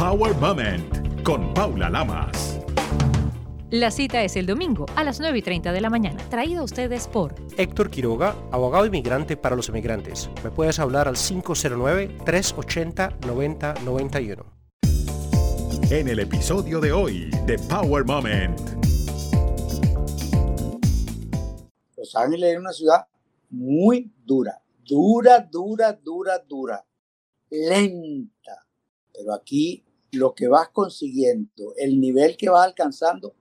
Power Moment con Paula Lamas. La cita es el domingo a las 9 y 30 de la mañana, traído a ustedes por Héctor Quiroga, abogado inmigrante para los emigrantes. Me puedes hablar al 509-380-9091. En el episodio de hoy de Power Moment. Los Ángeles es una ciudad muy dura, dura, dura, dura, dura, lenta. Pero aquí lo que vas consiguiendo, el nivel que vas alcanzando,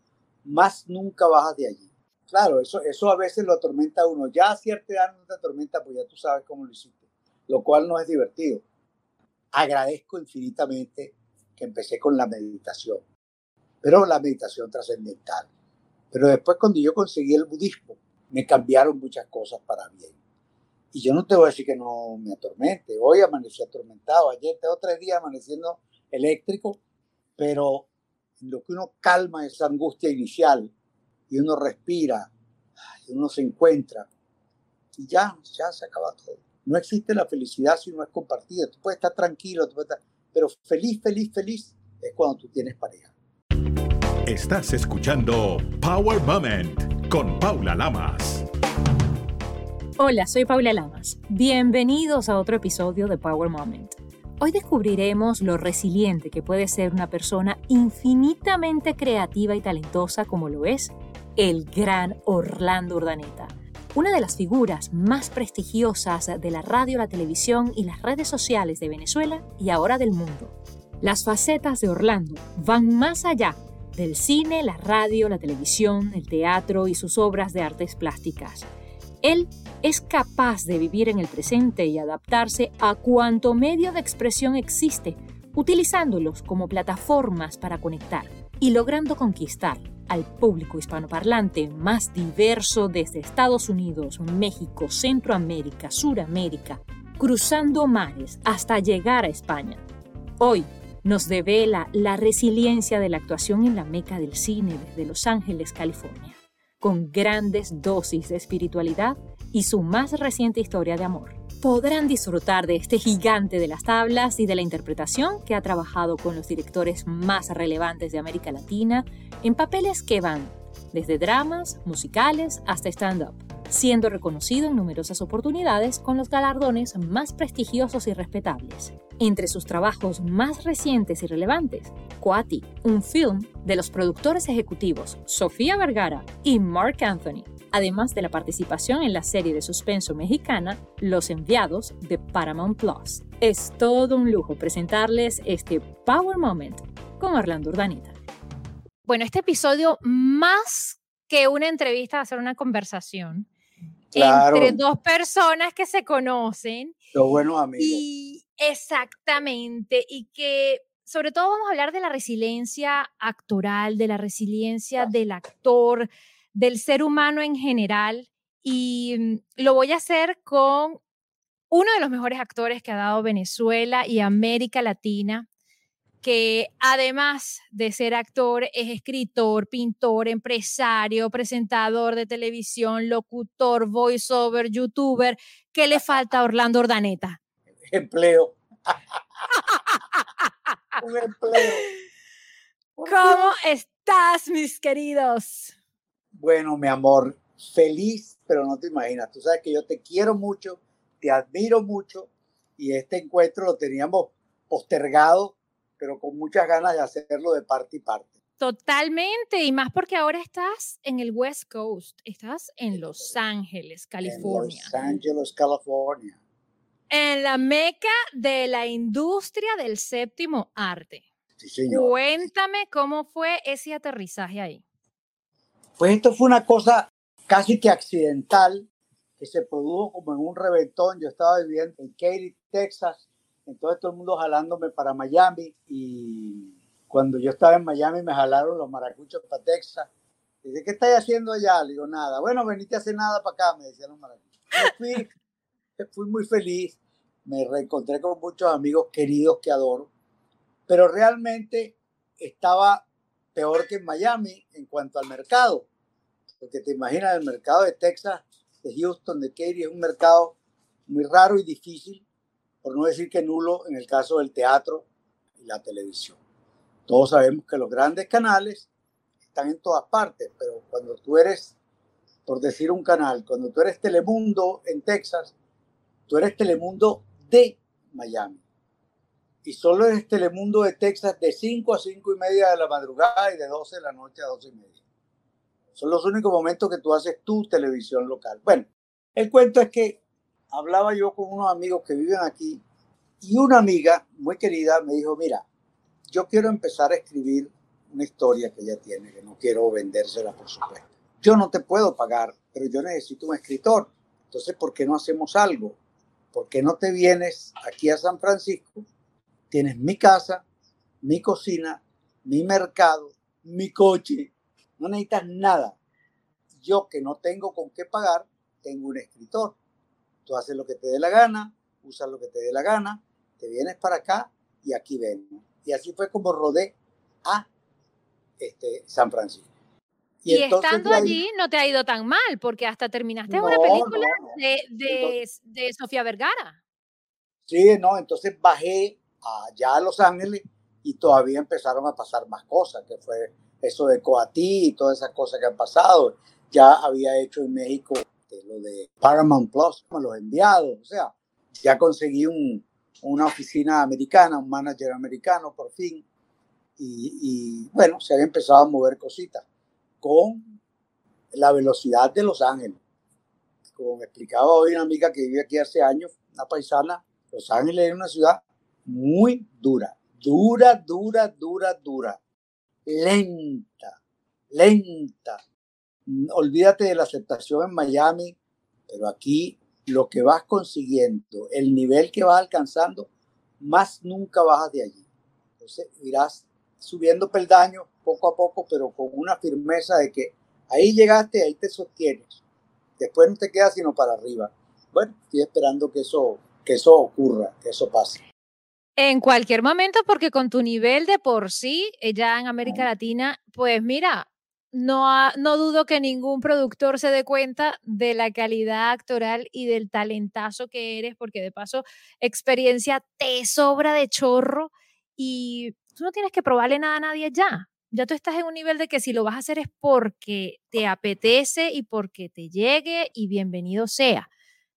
más nunca bajas de allí. Claro, eso, eso a veces lo atormenta a uno. Ya a cierta edad no te atormenta, pues ya tú sabes cómo lo hiciste, lo cual no es divertido. Agradezco infinitamente que empecé con la meditación, pero la meditación trascendental. Pero después cuando yo conseguí el budismo, me cambiaron muchas cosas para bien. Y yo no te voy a decir que no me atormente. Hoy amanecí atormentado, ayer tengo tres días amaneciendo eléctrico, pero lo que uno calma esa angustia inicial y uno respira y uno se encuentra y ya, ya se acaba todo. No existe la felicidad si no es compartida. Tú puedes estar tranquilo, tú puedes estar, pero feliz, feliz, feliz es cuando tú tienes pareja. Estás escuchando Power Moment con Paula Lamas. Hola, soy Paula Lamas. Bienvenidos a otro episodio de Power Moment. Hoy descubriremos lo resiliente que puede ser una persona infinitamente creativa y talentosa como lo es el gran Orlando Urdaneta, una de las figuras más prestigiosas de la radio, la televisión y las redes sociales de Venezuela y ahora del mundo. Las facetas de Orlando van más allá del cine, la radio, la televisión, el teatro y sus obras de artes plásticas. Él es capaz de vivir en el presente y adaptarse a cuanto medio de expresión existe, utilizándolos como plataformas para conectar y logrando conquistar al público hispanoparlante más diverso desde Estados Unidos, México, Centroamérica, Suramérica, cruzando mares hasta llegar a España. Hoy nos devela la resiliencia de la actuación en la meca del cine desde Los Ángeles, California con grandes dosis de espiritualidad y su más reciente historia de amor. Podrán disfrutar de este gigante de las tablas y de la interpretación que ha trabajado con los directores más relevantes de América Latina en papeles que van desde dramas, musicales hasta stand-up siendo reconocido en numerosas oportunidades con los galardones más prestigiosos y respetables. Entre sus trabajos más recientes y relevantes, Coati, un film de los productores ejecutivos Sofía Vergara y Mark Anthony, además de la participación en la serie de suspenso mexicana Los Enviados de Paramount Plus. Es todo un lujo presentarles este Power Moment con Orlando Urdanita. Bueno, este episodio más que una entrevista va a ser una conversación entre dos personas que se conocen. Los buenos amigos. Y exactamente, y que sobre todo vamos a hablar de la resiliencia actoral, de la resiliencia del actor, del ser humano en general. Y mm, lo voy a hacer con uno de los mejores actores que ha dado Venezuela y América Latina, que además de ser actor, es escritor, pintor, empresario, presentador de televisión, locutor, voiceover, youtuber. ¿Qué le falta a Orlando Ordaneta? Empleo. Un empleo. ¿Cómo estás, mis queridos? Bueno, mi amor, feliz, pero no te imaginas. Tú sabes que yo te quiero mucho, te admiro mucho y este encuentro lo teníamos postergado pero con muchas ganas de hacerlo de parte y parte. Totalmente, y más porque ahora estás en el West Coast, estás en Los Ángeles, California. En Los Ángeles, California. En la meca de la industria del séptimo arte. Sí, señor. Cuéntame cómo fue ese aterrizaje ahí. Pues esto fue una cosa casi que accidental, que se produjo como en un reventón. Yo estaba viviendo en Katy, Texas, entonces todo el mundo jalándome para Miami y cuando yo estaba en Miami me jalaron los maracuchos para Texas. Dice, ¿qué estáis haciendo allá? Le digo, nada. Bueno, veniste a hacer nada para acá, me decían los maracuchos. fui, fui muy feliz, me reencontré con muchos amigos queridos que adoro, pero realmente estaba peor que en Miami en cuanto al mercado. Porque te imaginas, el mercado de Texas, de Houston, de Katy, es un mercado muy raro y difícil por no decir que nulo en el caso del teatro y la televisión. Todos sabemos que los grandes canales están en todas partes, pero cuando tú eres, por decir un canal, cuando tú eres Telemundo en Texas, tú eres Telemundo de Miami. Y solo eres Telemundo de Texas de 5 a 5 y media de la madrugada y de 12 de la noche a 12 y media. Son los únicos momentos que tú haces tu televisión local. Bueno, el cuento es que hablaba yo con unos amigos que viven aquí y una amiga muy querida me dijo, mira, yo quiero empezar a escribir una historia que ella tiene, que no quiero vendérsela, por supuesto. Yo no te puedo pagar, pero yo necesito un escritor. Entonces, ¿por qué no hacemos algo? ¿Por qué no te vienes aquí a San Francisco? Tienes mi casa, mi cocina, mi mercado, mi coche. No necesitas nada. Yo que no tengo con qué pagar, tengo un escritor. Tú haces lo que te dé la gana, usas lo que te dé la gana, te vienes para acá y aquí ven. Y así fue como rodé a este, San Francisco. Y, estando allí no te ha ido tan mal, porque hasta terminaste una película de, de, Sofía Vergara. Sí, no, entonces bajé allá a Los Ángeles y todavía empezaron a pasar más cosas, que fue eso de Coatí y todas esas cosas que han pasado. Ya había hecho en México lo de Paramount Plus, los enviados, o sea, ya conseguí un, una oficina americana, un manager americano por fin, y, y bueno, se había empezado a mover cositas con la velocidad de Los Ángeles. Como me explicaba hoy una amiga que vive aquí hace años, una paisana, Los Ángeles es una ciudad muy dura, dura, dura, dura, dura, lenta, lenta. Olvídate de la aceptación en Miami, pero aquí lo que vas consiguiendo, el nivel que vas alcanzando, más nunca bajas de allí. Entonces irás subiendo peldaños poco a poco, pero con una firmeza de que ahí llegaste, ahí te sostienes. Después no te quedas sino para arriba. Bueno, estoy esperando que eso, que eso ocurra, que eso pase. En cualquier momento, porque con tu nivel de por sí, eh, ya en América Latina, pues mira, no, no dudo que ningún productor se dé cuenta de la calidad actoral y del talentazo que eres, porque de paso, experiencia te sobra de chorro y tú no tienes que probarle nada a nadie ya. Ya tú estás en un nivel de que si lo vas a hacer es porque te apetece y porque te llegue y bienvenido sea.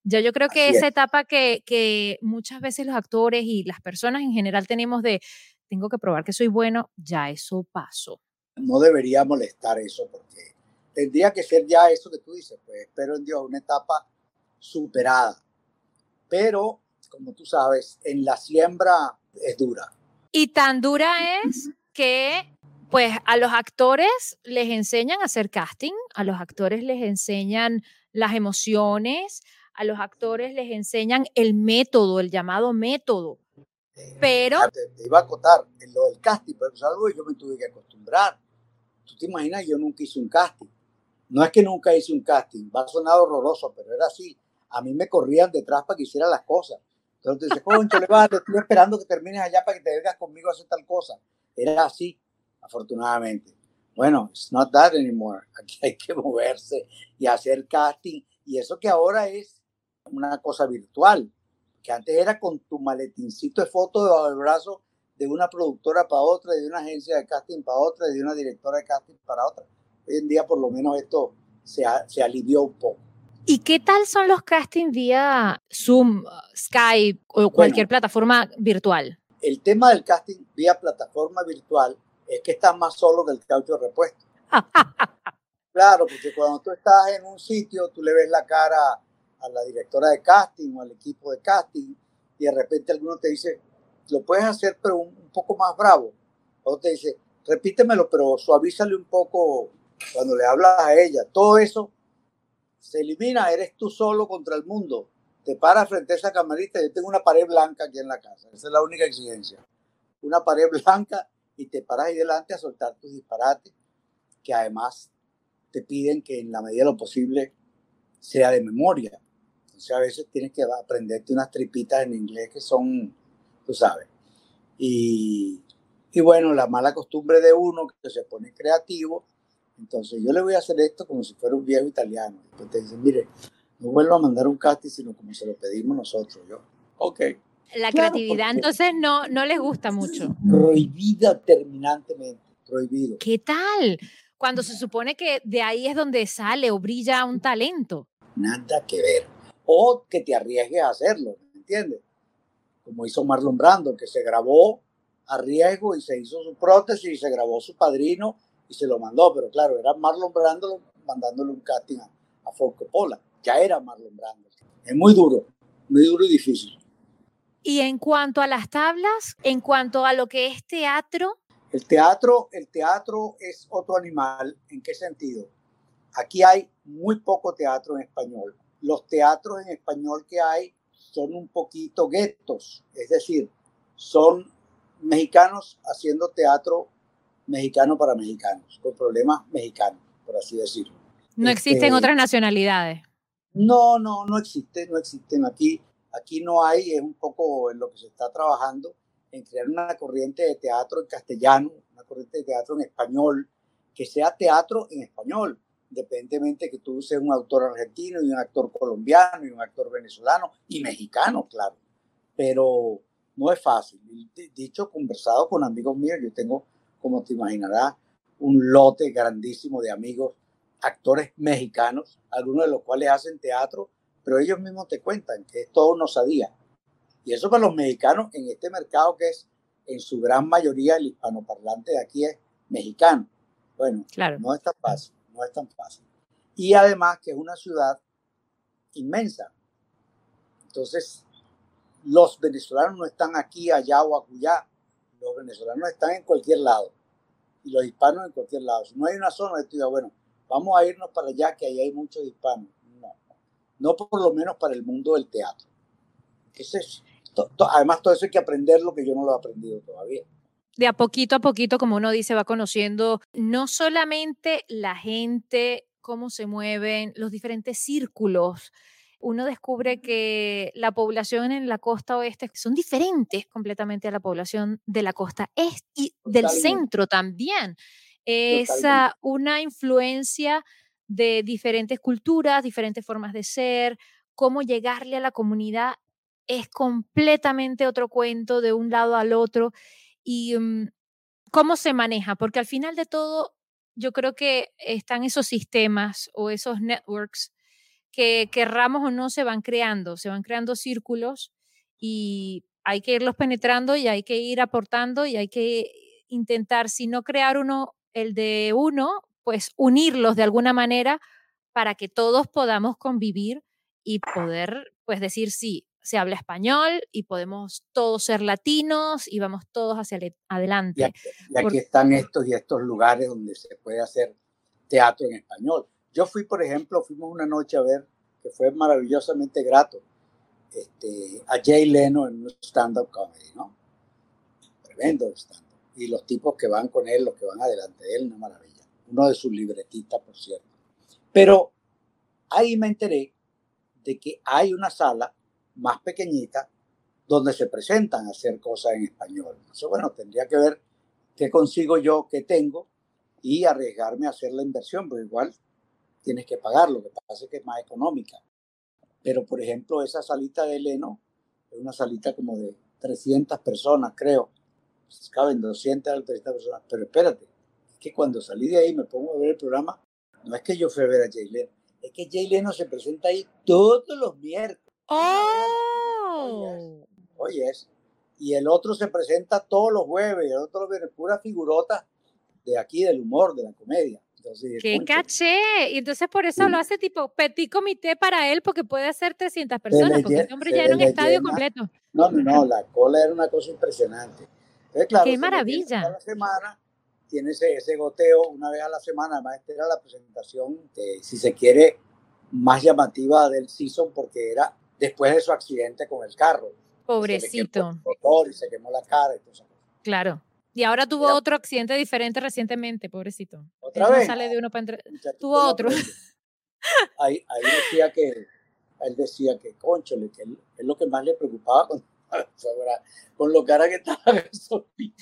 Ya yo creo que esa etapa que, que muchas veces los actores y las personas en general tenemos de tengo que probar que soy bueno, ya eso pasó no debería molestar eso porque tendría que ser ya eso que tú dices, pues espero en Dios una etapa superada. Pero, como tú sabes, en la siembra es dura. Y tan dura es que, pues, a los actores les enseñan a hacer casting, a los actores les enseñan las emociones, a los actores les enseñan el método, el llamado método. Eh, pero... Te, iba a acotar en lo del casting, pero es algo que yo me tuve que acostumbrar tú te imaginas, yo nunca hice un casting. No es que nunca hice un casting, va a sonar horroroso, pero era así. A mí me corrían detrás para que hiciera las cosas. Entonces te dice, concho, le vas, estoy esperando que termines allá para que te vengas conmigo a hacer tal cosa. Era así, afortunadamente. Bueno, it's not that anymore. Aquí hay que moverse y hacer casting. Y eso que ahora es una cosa virtual, que antes era con tu maletincito de fotos debajo del brazo de una productora para otra, de una agencia de casting para otra, de una directora de casting para otra. Hoy en día por lo menos esto se, se alivió un poco. ¿Y qué tal son los castings vía Zoom, Skype o cualquier plataforma virtual? El tema del casting vía plataforma virtual es que estás más solo que el caucho repuesto. claro, porque cuando tú estás en un sitio, tú le ves la cara a la directora de casting o al equipo de casting y de repente alguno te dice, lo puedes hacer, pero un, poco más bravo. O te dice, repítemelo, pero suavízale un poco cuando le hablas a ella. Todo eso se elimina, eres tú solo contra el mundo. Te paras frente a esa camarita. Yo tengo una pared blanca aquí en la casa. Esa es la única exigencia. Una pared blanca y te paras ahí delante a soltar tus disparates, que además te piden que en la medida de lo posible sea de memoria. Entonces a veces tienes que aprenderte unas tripitas en inglés que son tú sabes. Y, y bueno, la mala costumbre de uno que se pone creativo, entonces yo le voy a hacer esto como si fuera un viejo italiano. Después te dicen, mire, no vuelvo a mandar un casting, sino como se lo pedimos nosotros. Yo, ok. La Claro, creatividad entonces no, no les gusta mucho. Prohibida terminantemente, prohibido. ¿Qué tal? Cuando se supone que de ahí es donde sale o brilla un talento. Nada que ver. O que te arriesgues a hacerlo, ¿me entiendes? Como hizo Marlon Brando, que se grabó a riesgo y se hizo su prótesis y se grabó su padrino y se lo mandó. Pero claro, era Marlon Brando mandándole un casting a, a Ford Coppola. Ya era Marlon Brando. Es muy duro, muy duro y difícil. Y en cuanto a las tablas, en cuanto a lo que es teatro, El teatro, el teatro es otro animal. ¿En qué sentido? Aquí hay muy poco teatro en español. Los teatros en español que hay son un poquito guetos, es decir, son mexicanos haciendo teatro mexicano para mexicanos, con problemas mexicanos, por así decirlo. no existen Este, otras nacionalidades. No, no, no existe, no existen aquí. Aquí no hay, es un poco en lo que se está trabajando, en crear una corriente de teatro en castellano, una corriente de teatro en español, que sea teatro en español, independientemente que tú seas un autor argentino y un actor colombiano y un actor venezolano y mexicano, claro. Pero no es fácil. Dicho, conversado con amigos míos, yo tengo, como te imaginarás, un lote grandísimo de amigos actores mexicanos, algunos de los cuales hacen teatro, pero ellos mismos te cuentan que es todo una osadía. Y eso para los mexicanos en este mercado que es en su gran mayoría el hispanoparlante de aquí es mexicano. Bueno, Claro. no es tan fácil, no es tan fácil. Y además que es una ciudad inmensa. Entonces, los venezolanos no están aquí, allá o acullá. Los venezolanos están en cualquier lado. Y los hispanos en cualquier lado. Si no hay una zona de estudio, bueno, vamos a irnos para allá, que ahí hay muchos hispanos. No, no por lo menos para el mundo del teatro. Además, todo eso hay que aprenderlo, que yo no lo he aprendido todavía. De a poquito a poquito, como uno dice, va conociendo no solamente la gente, cómo se mueven, los diferentes círculos. Uno descubre que la población en la costa oeste son diferentes completamente a la población de la costa este y del Totalmente. centro también. Es Totalmente. una influencia de diferentes culturas, diferentes formas de ser, cómo llegarle a la comunidad es completamente otro cuento de un lado al otro y mm, cómo se maneja, porque al final de todo yo creo que están esos sistemas o esos networks que querramos o no se van creando, se van creando círculos y hay que irlos penetrando y hay que ir aportando y hay que intentar, si no crear uno, el de uno, pues unirlos de alguna manera para que todos podamos convivir y poder, pues decir, sí, se habla español y podemos todos ser latinos y vamos todos hacia ale- Y adelante. aquí, y aquí están estos y estos lugares donde se puede hacer teatro en español. Yo fui, por ejemplo, fuimos una noche a ver, que fue maravillosamente grato, este, a Jay Leno en un stand-up comedy, ¿no? Tremendo stand-up. Y los tipos que van con él, los que van adelante de él, una maravilla. Uno de sus libretitas, por cierto. Pero ahí me enteré de que hay una sala más pequeñita donde se presentan a hacer cosas en español. Entonces, bueno, tendría que ver qué consigo yo, qué tengo y arriesgarme a hacer la inversión, porque igual tienes que pagar, lo que pasa es que es más económica. Pero, por ejemplo, esa salita de Leno es una salita como de 300 personas, creo. Pues, caben 200 o 300 personas. Pero espérate, es que cuando salí de ahí me pongo a ver el programa, no es que yo fui a ver a Jay Leno, es que Jay Leno se presenta ahí todos los miércoles. ¡Oh! Oye, es. Y el otro se presenta todos los jueves, y el otro viene pura figurota de aquí, del humor, de la comedia. Entonces, ¡Qué caché! Y entonces por eso Sí. lo hace tipo petit comité para él, porque puede hacer 300 personas, porque este hombre ya era un estadio llena. completo. No, no, no, la cola era una cosa impresionante. Entonces, claro, ¡Qué maravilla! la semana tiene ese, ese goteo una vez a la semana. Además, esta era la presentación, eh, si se quiere, más llamativa del season, porque era después de su accidente con el carro. se quemó Pobrecito, y se quemó la cara claro. Y ahora tuvo Era- otro accidente diferente recientemente, pobrecito. Otra Él no vez. sale de uno para entre... Tuvo otro. Ahí, ahí decía que, él decía que, conchole, que él- es lo que más le preocupaba con, con lo cara que estaba la gasolina.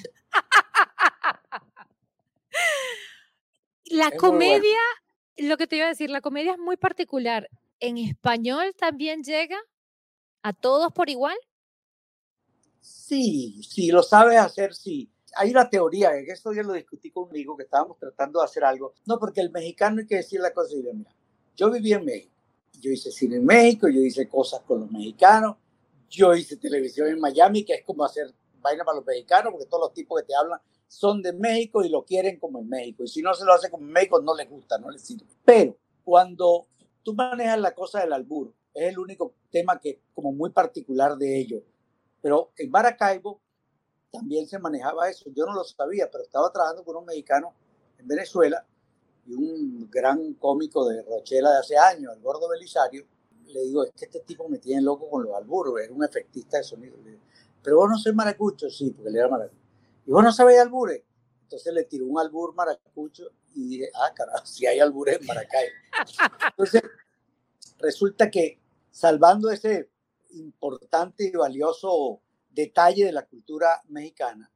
La Es muy bueno. comedia, lo que te iba a decir, la comedia es muy particular. ¿En español también llega a todos por igual? Sí, sí, lo sabes hacer, sí. Hay una teoría, que esto ya lo discutí con un amigo que estábamos tratando de hacer algo. No, porque el mexicano hay que decir la cosa. Y mira, yo viví en México. Yo hice cine en México, yo hice cosas con los mexicanos. Yo hice televisión en Miami, que es como hacer vaina para los mexicanos, porque todos los tipos que te hablan son de México y lo quieren como en México. Y si no se lo hace como en México, no les gusta, no les sirve. Pero cuando tú manejas la cosa del albur, es el único tema que como muy particular de ellos. Pero en Maracaibo también se manejaba eso. Yo no lo sabía, pero estaba trabajando con un mexicano en Venezuela y un gran cómico de Rochela de hace años, el gordo Belisario. Le digo, es que este tipo me tiene loco con los alburos, era un efectista de sonido. pero vos no sois maracucho, sí, porque le era maracucho. Y vos no sabéis albures. Entonces le tiró un albur maracucho y dije, ah, carajo, si hay albures en Maracaibo. Entonces, resulta que salvando ese importante y valioso detalle de la cultura mexicana,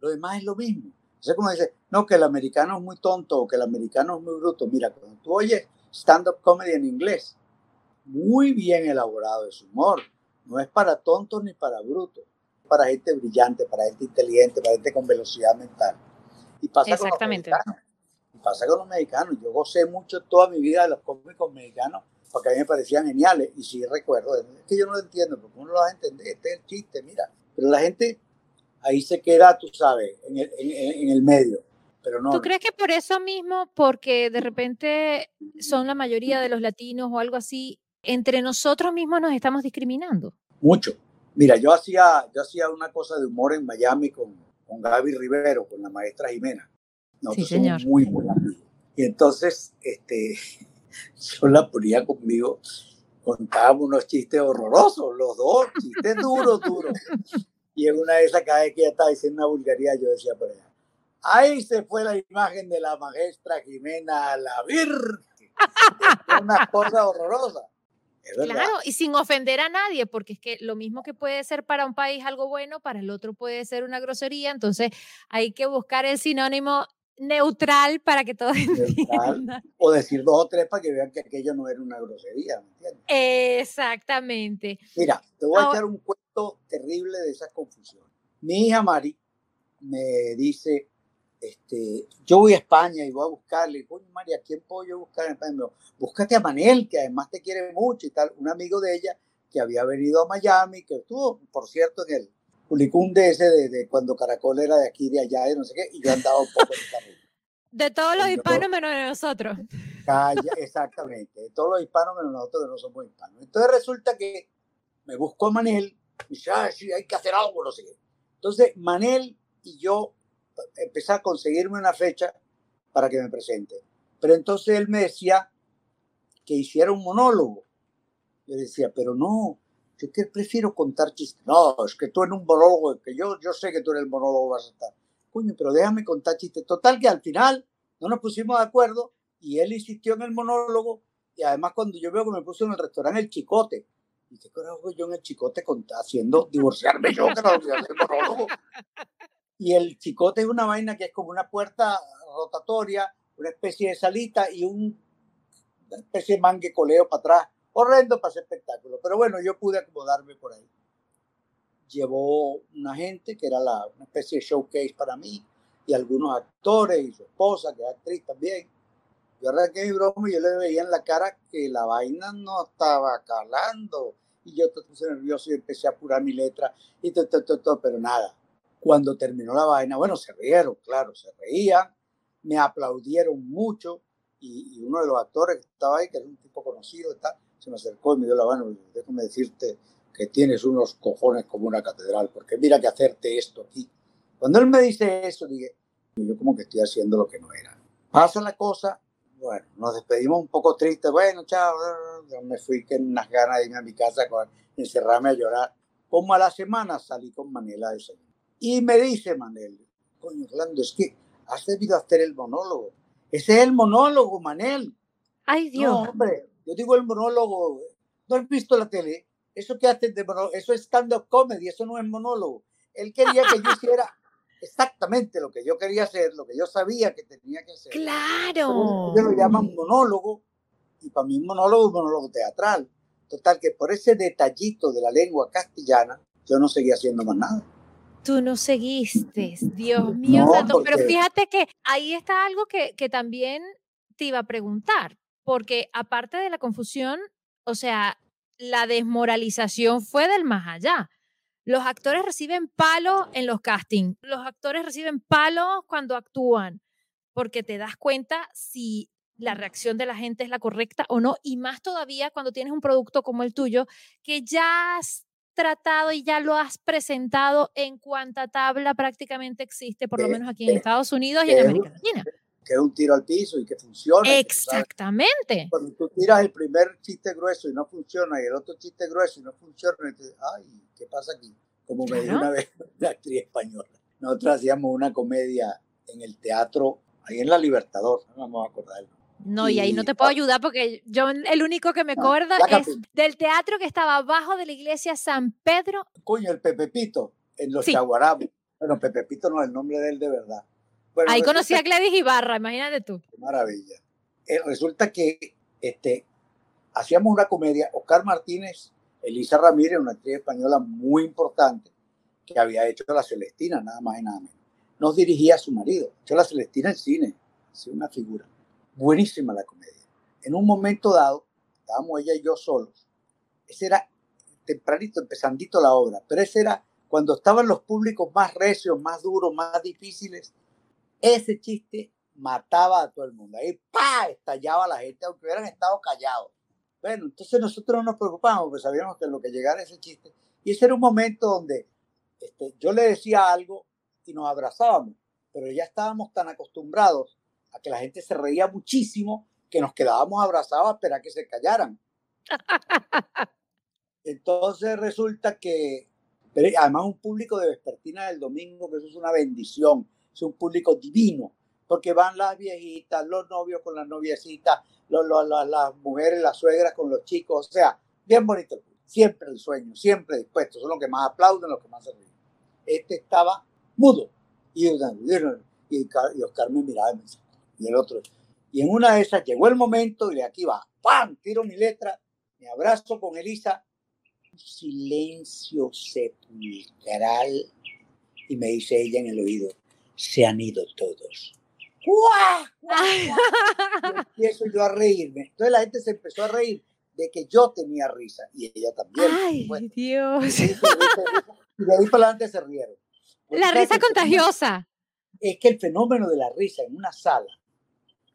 lo demás es lo mismo. Entonces, como dice, no, que el americano es muy tonto o que el americano es muy bruto. Mira, cuando tú oyes stand-up comedy en inglés, muy bien elaborado es humor. No es para tontos ni para brutos. Para gente brillante, para gente inteligente, para gente con velocidad mental. Y pasa Exactamente. con los mexicanos. Y pasa con los mexicanos. Yo gocé mucho toda mi vida de los cómicos mexicanos porque a mí me parecían geniales. Y sí recuerdo, es que yo no lo entiendo, porque uno lo va a entender, este es el chiste, mira. Pero la gente ahí se queda, tú sabes, en el, en, el medio. Pero no. ¿Tú crees que por eso mismo, porque de repente son la mayoría de los latinos o algo así, entre nosotros mismos nos estamos discriminando? Mucho. Mira, yo hacía, yo hacía una cosa de humor en Miami con, con Gaby Rivero, con la maestra Jimena. Nosotros sí, señor. muy buenos amigos. Y entonces, este, yo la ponía conmigo, contábamos unos chistes horrorosos, los dos, chistes duros, duros. Y en una de esas, cada vez que ella estaba diciendo una vulgaridad, yo decía por allá, ahí se fue la imagen de la maestra Jimena la Virgen. Una cosa horrorosa. Claro, y sin ofender a nadie, porque es que lo mismo que puede ser para un país algo bueno, para el otro puede ser una grosería, entonces hay que buscar el sinónimo neutral para que todos entiendan. O decir dos o tres para que vean que aquello no era una grosería, ¿me entiendes? Exactamente. Mira, te voy a echar un cuento terrible de esa confusión. Mi hija Mari me dice, este, yo voy a España y voy a buscarle, coño Mari, ¿a quién puedo yo buscar en España? Búscate a Manel, que además te quiere mucho y tal, un amigo de ella que había venido a Miami, que estuvo, por cierto, en el Culicunde ese de, cuando Caracol era de aquí, de allá, de no sé qué, y yo andaba un poco en carril. De todos los hispanos menos de nosotros. Calla, exactamente, de todos los hispanos menos nosotros que no somos hispanos. Entonces resulta que me buscó a Manel, y dice, ah, sí, hay que hacer algo, no sé qué. Entonces Manel y yo empecé a conseguirme una fecha para que me presente. Pero entonces él me decía que hiciera un monólogo. Yo decía, pero no, yo que prefiero contar chistes. No, es que tú en un monólogo, que yo, yo sé que tú en el monólogo vas a estar. Coño, pero déjame contar chistes. Total que al final no nos pusimos de acuerdo y él insistió en el monólogo y además cuando yo veo que me puso en el restaurante El Chicote, y qué carajo yo en el Chicote haciendo divorciarme yo que no el monólogo. Y el Chicote es una vaina que es como una puerta rotatoria, una especie de salita y un, una especie de mangue coleo para atrás horrendo para ese espectáculo. Pero bueno, yo pude acomodarme por ahí. Llevó una gente que era la, una especie de showcase para mí y algunos actores y su esposa, que es actriz también. Yo arranqué mi broma y yo le veía en la cara que la vaina no estaba calando. Y yo me puse nervioso y empecé a apurar mi letra y todo, todo, todo, pero nada. Cuando terminó la vaina, bueno, se rieron, claro, se reían, me aplaudieron mucho y, uno de los actores que estaba ahí, que era un tipo conocido, tal, se me acercó y me dio la mano déjame decirte que tienes unos cojones como una catedral, porque mira que hacerte esto aquí. Cuando él me dice eso, dije, yo como que estoy haciendo lo que no era. Pasa la cosa, bueno, nos despedimos un poco tristes, bueno, chao, yo me fui con unas ganas de irme a mi casa, con, encerrarme a llorar. Como a la semana salí con Manela de señor. Y me dice Manel, coño, Orlando, es que has debido hacer el monólogo. Ese es el monólogo, Manel. Ay, Dios. No, hombre, yo digo el monólogo, ¿no has visto la tele? Eso que haces de monólogo, eso es stand-up comedy, eso no es monólogo. Él quería que yo hiciera exactamente lo que yo quería hacer, lo que yo sabía que tenía que hacer. Claro. Ellos lo llaman monólogo, y para mí un monólogo es un monólogo teatral. Total, que por ese detallito de la lengua castellana, yo no seguía haciendo más nada. Tú no seguiste, Dios mío. Pero fíjate que ahí está algo que, que también te iba a preguntar, porque aparte de la confusión, o sea, la desmoralización fue del más allá. Los actores reciben palos en los castings, los actores reciben palos cuando actúan, porque te das cuenta si la reacción de la gente es la correcta o no, y más todavía cuando tienes un producto como el tuyo, que ya has tratado y ya lo has presentado en cuanta tabla prácticamente existe, por lo menos aquí en Estados Unidos y en América Latina que es un tiro al piso y que funciona. Exactamente. Cuando tú tiras el primer chiste grueso y no funciona y el otro chiste grueso y no funciona, y ay, ¿qué pasa aquí? Como me dijo una vez una actriz española. Nosotros hacíamos una comedia en el teatro, ahí en La Libertador, no vamos a acordar. No, y, ahí no te puedo ayudar porque yo el único que me acuerdo es del teatro que estaba abajo de la iglesia San Pedro. Coño, el Pepepito, en los sí. Bueno, Pepepito no es el nombre de él de verdad. Ahí conocí a Gladys Ibarra, imagínate tú. maravilla. Eh, resulta que este, hacíamos una comedia, Oscar Martínez, Elisa Ramírez, una actriz española muy importante, que había hecho La Celestina, nada más y nada menos. Nos dirigía a su marido, hecho La Celestina en cine, así una figura. Buenísima la comedia. En un momento dado, estábamos ella y yo solos. Ese era tempranito, empezandito la obra, pero ese era cuando estaban los públicos más recios, más duros, más difíciles, ese chiste mataba a todo el mundo. Ahí ¡pa! estallaba la gente, aunque hubieran estado callados. Bueno, entonces nosotros no nos preocupamos, porque sabíamos que lo que llegara ese chiste. Y ese era un momento donde este, yo le decía algo y nos abrazábamos, pero ya estábamos tan acostumbrados a que la gente se reía muchísimo que nos quedábamos abrazados a que se callaran. Entonces resulta que, además un público de vespertina del domingo, que eso es una bendición es un público divino, porque van las viejitas, los novios con las noviecitas, las mujeres, las suegras con los chicos, o sea, bien bonito. Siempre el sueño, siempre dispuesto, son los que más aplauden, los que más se ríen. Este estaba mudo y, y, Oscar me miraba y el otro. Y en una de esas llegó el momento y de aquí va, ¡pam! Tiro mi letra, me abrazo con Elisa, silencio sepulcral y me dice ella en el oído, se han ido todos. Y empiezo yo a reírme. Entonces la gente se empezó a reír de que yo tenía risa y ella también. Ay, Dios. Y de ahí para adelante se rieron. la risa contagiosa. Es que el fenómeno de la risa en una sala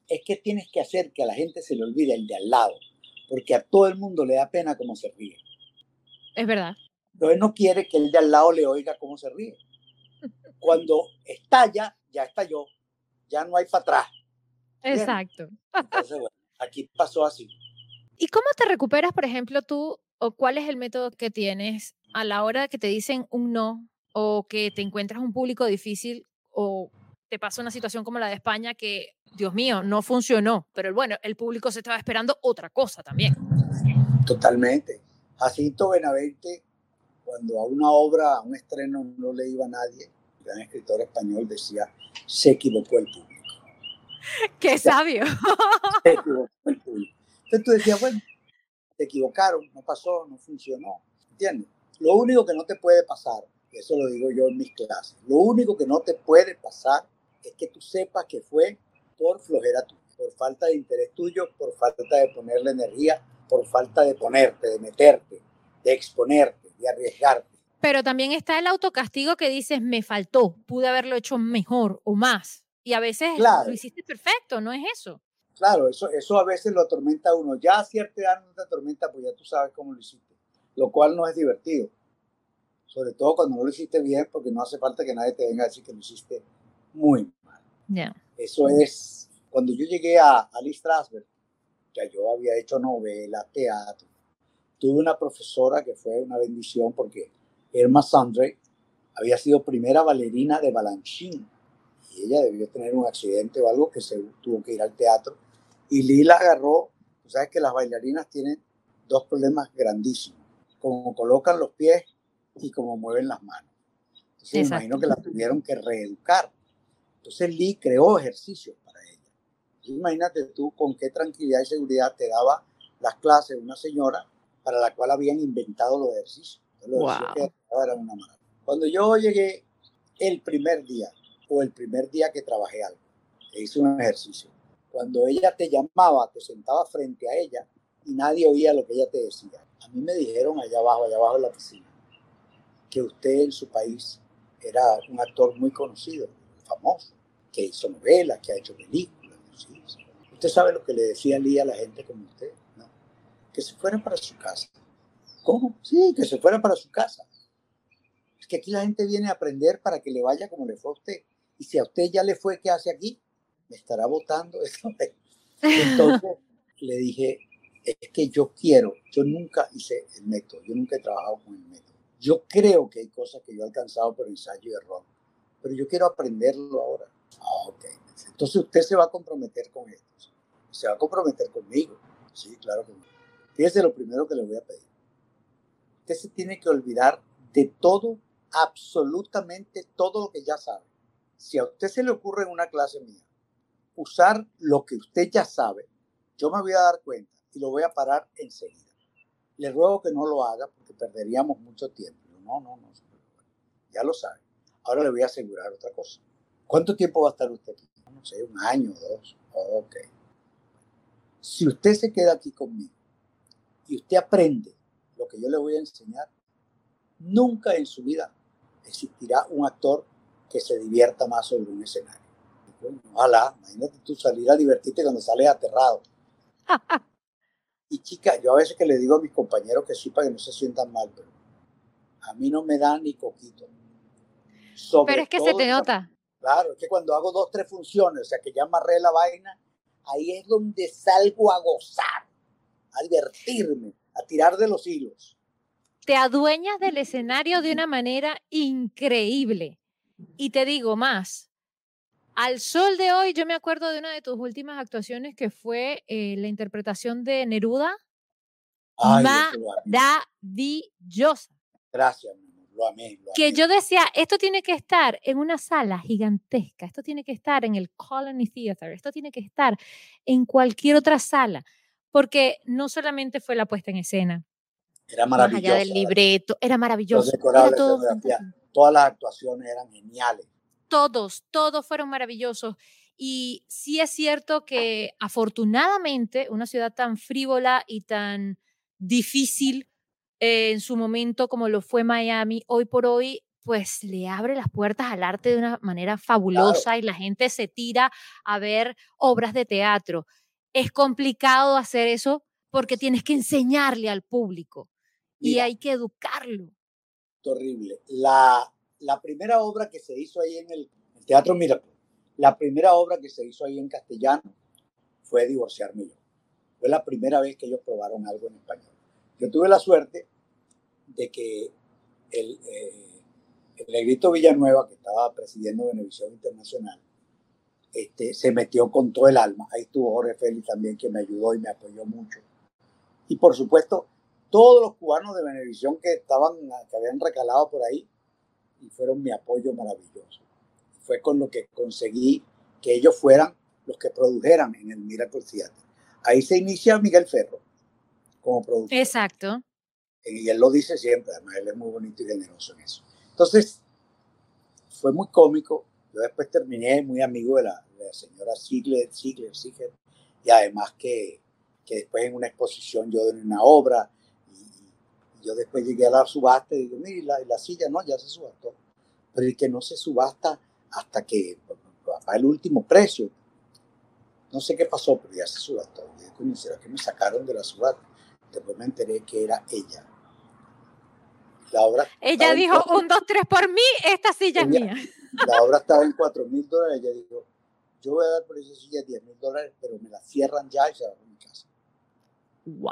es que tienes que hacer que a la gente se le olvide el de al lado, porque a todo el mundo le da pena cómo se ríe. Es verdad. Entonces no quiere que el de al lado le oiga cómo se ríe cuando estalla, ya estalló, ya no hay para atrás. Exacto. Entonces, bueno, aquí pasó así. ¿Y cómo te recuperas, por ejemplo, tú, o cuál es el método que tienes a la hora que te dicen un no, o que te encuentras un público difícil, o te pasa una situación como la de España que, Dios mío, no funcionó, pero bueno, el público se estaba esperando otra cosa también. Totalmente. Jacinto Benavente, cuando a una obra, a un estreno no le iba a nadie, gran escritor español, decía, se equivocó el público. ¡Qué sabio! Se equivocó el público. Entonces tú decías, bueno, te equivocaron, no pasó, no funcionó. ¿Entiendes? Lo único que no te puede pasar, eso lo digo yo en mis clases, lo único que no te puede pasar es que tú sepas que fue por flojera tuya, por falta de interés tuyo, por falta de ponerle energía, por falta de ponerte, de meterte, de exponerte, de arriesgarte. Pero también está el autocastigo que dices, me faltó, pude haberlo hecho mejor o más. Y a veces lo hiciste perfecto, ¿no es eso? Claro, eso, eso a veces lo atormenta a uno. Ya a cierta edad no te atormenta, pues ya tú sabes cómo lo hiciste. Lo cual no es divertido. Sobre todo cuando no lo hiciste bien, porque no hace falta que nadie te venga a decir que lo hiciste muy mal. Eso es, cuando yo llegué a, a Strasberg, ya yo había hecho novela, teatro, tuve una profesora que fue una bendición porque Irma Sandre había sido primera bailarina de Balanchine y ella debió tener un accidente o algo que se tuvo que ir al teatro y Lila agarró, tú sabes que las bailarinas tienen dos problemas grandísimos, como colocan los pies y como mueven las manos. Entonces me imagino que la tuvieron que reeducar. Entonces Lee creó ejercicios para ella. imagínate tú con qué tranquilidad y seguridad te daba las clases una señora para la cual habían inventado los ejercicios Era una Cuando yo llegué el primer día, o el primer día que trabajé algo, hice un ejercicio. Cuando ella te llamaba, te sentaba frente a ella y nadie oía lo que ella te decía. A mí me dijeron allá abajo, allá abajo en la piscina, que usted en su país era un actor muy conocido, famoso, que hizo novelas, que ha hecho películas. Usted sabe lo que le decía Lía a la gente como usted, ¿no? Que se fueran para su casa. ¿Cómo? Sí, que se fuera para su casa. Es que aquí la gente viene a aprender para que le vaya como le fue a usted. Y si a usted ya le fue, ¿qué hace aquí? Me estará votando. Entonces le dije, es que yo quiero, yo nunca hice el método, yo nunca he trabajado con el método. Yo creo que hay cosas que yo he alcanzado por ensayo y error, pero yo quiero aprenderlo ahora. Ah, ok. Entonces usted se va a comprometer con esto. Se va a comprometer conmigo. Sí, claro que Fíjese lo primero que le voy a pedir. Usted se tiene que olvidar de todo, absolutamente todo lo que ya sabe. Si a usted se le ocurre en una clase mía usar lo que usted ya sabe, yo me voy a dar cuenta y lo voy a parar enseguida. Le ruego que no lo haga porque perderíamos mucho tiempo. No, no, no. Ya lo sabe. Ahora le voy a asegurar otra cosa. ¿Cuánto tiempo va a estar usted aquí? No sé, un año, dos. Ok. Si usted se queda aquí conmigo y usted aprende lo que yo le voy a enseñar, nunca en su vida existirá un actor que se divierta más sobre un escenario. ojalá, imagínate tú salir a divertirte cuando sales aterrado. Y chica, yo a veces que le digo a mis compañeros que sí para que no se sientan mal, pero a mí no me da ni coquito. pero es que se te nota. Claro, es que cuando hago dos, tres funciones, o sea que ya amarré la vaina, ahí es donde salgo a gozar, a divertirme, a tirar de los hilos. Te adueñas del escenario de una manera increíble. Y te digo más, al sol de hoy, yo me acuerdo de una de tus últimas actuaciones que fue eh, la interpretación de Neruda. maravillosa. Gracias, lo amé, Que yo decía, esto tiene que estar en una sala gigantesca, esto tiene que estar en el Colony Theater, esto tiene que estar en cualquier otra sala, porque no solamente fue la puesta en escena. Era maravilloso. Más allá del libreto, era maravilloso. todas las actuaciones eran geniales todos, todos fueron maravillosos. Y sí es cierto que afortunadamente una ciudad tan frívola y tan difícil eh, en su momento como lo fue Miami, hoy por hoy pues le abre las puertas al arte de una manera fabulosa y la gente se tira a ver obras de teatro. Es complicado hacer eso porque tienes que enseñarle al público y hay que educarlo. Horrible. La, la primera obra que se hizo ahí en el, Teatro Miracle, la primera obra que se hizo ahí en castellano fue Divorciarme yo. Fue la primera vez que ellos probaron algo en español. Yo tuve la suerte de que el, eh, el Negrito Villanueva, que estaba presidiendo Benevisión Internacional, este, se metió con todo el alma. Ahí estuvo Jorge Félix también, que me ayudó y me apoyó mucho. Y por supuesto, todos los cubanos de Benevisión que estaban, que habían recalado por ahí, y fueron mi apoyo maravilloso. Fue con lo que conseguí que ellos fueran los que produjeran en el Miracle Theater. Ahí se inicia Miguel Ferro como productor. Exacto. Y él lo dice siempre, además él es muy bonito y generoso en eso. Entonces, fue muy cómico. Yo después terminé muy amigo de la, señora Ziegler, Ziegler, Ziegler, y además que, que después en una exposición yo de una obra yo después llegué a la subasta y digo, mire, la, la silla no, ya se subastó. Pero el que no se subasta hasta que va el último precio. No sé qué pasó, pero ya se subastó. Y dije, ¿será que me sacaron de la subasta? Después me enteré que era ella. La obra ella dijo, un, dos, tres por mí, esta silla es mía. La obra estaba en cuatro mil dólares. Ella dijo, yo voy a dar por esa silla 10 mil dólares, pero me la cierran ya y se va a mi casa. Wow.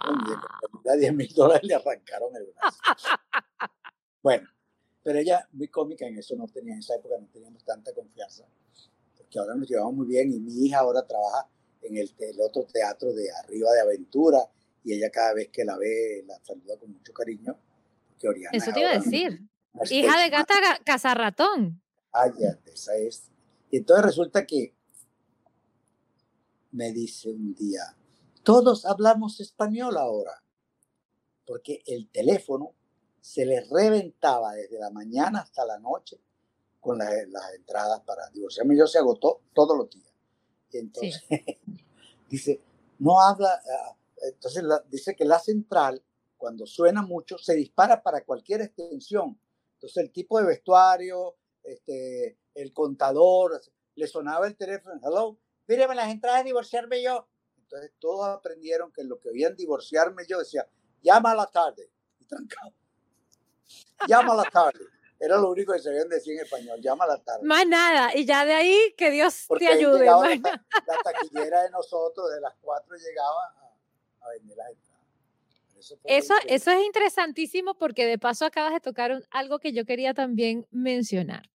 A 10 mil dólares le arrancaron el brazo. bueno, pero ella muy cómica en eso, no tenía en esa época, no teníamos tanta confianza, porque ahora nos llevamos muy bien y mi hija ahora trabaja en el, otro teatro de arriba de aventura y ella cada vez que la ve la saluda con mucho cariño. Eso te iba a decir. Hija de gata cazarratón. Ya, esa es. Y entonces resulta que me dice un día, todos hablamos español ahora, porque el teléfono se les reventaba desde la mañana hasta la noche con las, entradas para divorciarme. Yo se agotó todos los días. Y entonces dice, no habla, ah, entonces dice que la central, cuando suena mucho, se dispara para cualquier extensión. Entonces el tipo de vestuario, este, el contador, le sonaba el teléfono, hello, míreme las entradas de divorciarme yo. Entonces todos aprendieron que lo que oían divorciarme yo decía, llama a la tarde. Y trancado. Llama a la tarde. Era lo único que se habían decir en español, llama a la tarde. Más nada, y ya de ahí que Dios te ayude. La, la, taquillera de nosotros de las cuatro llegaba a, vender las. Eso, eso, es interesantísimo porque de paso acabas de tocar algo que yo quería también mencionar.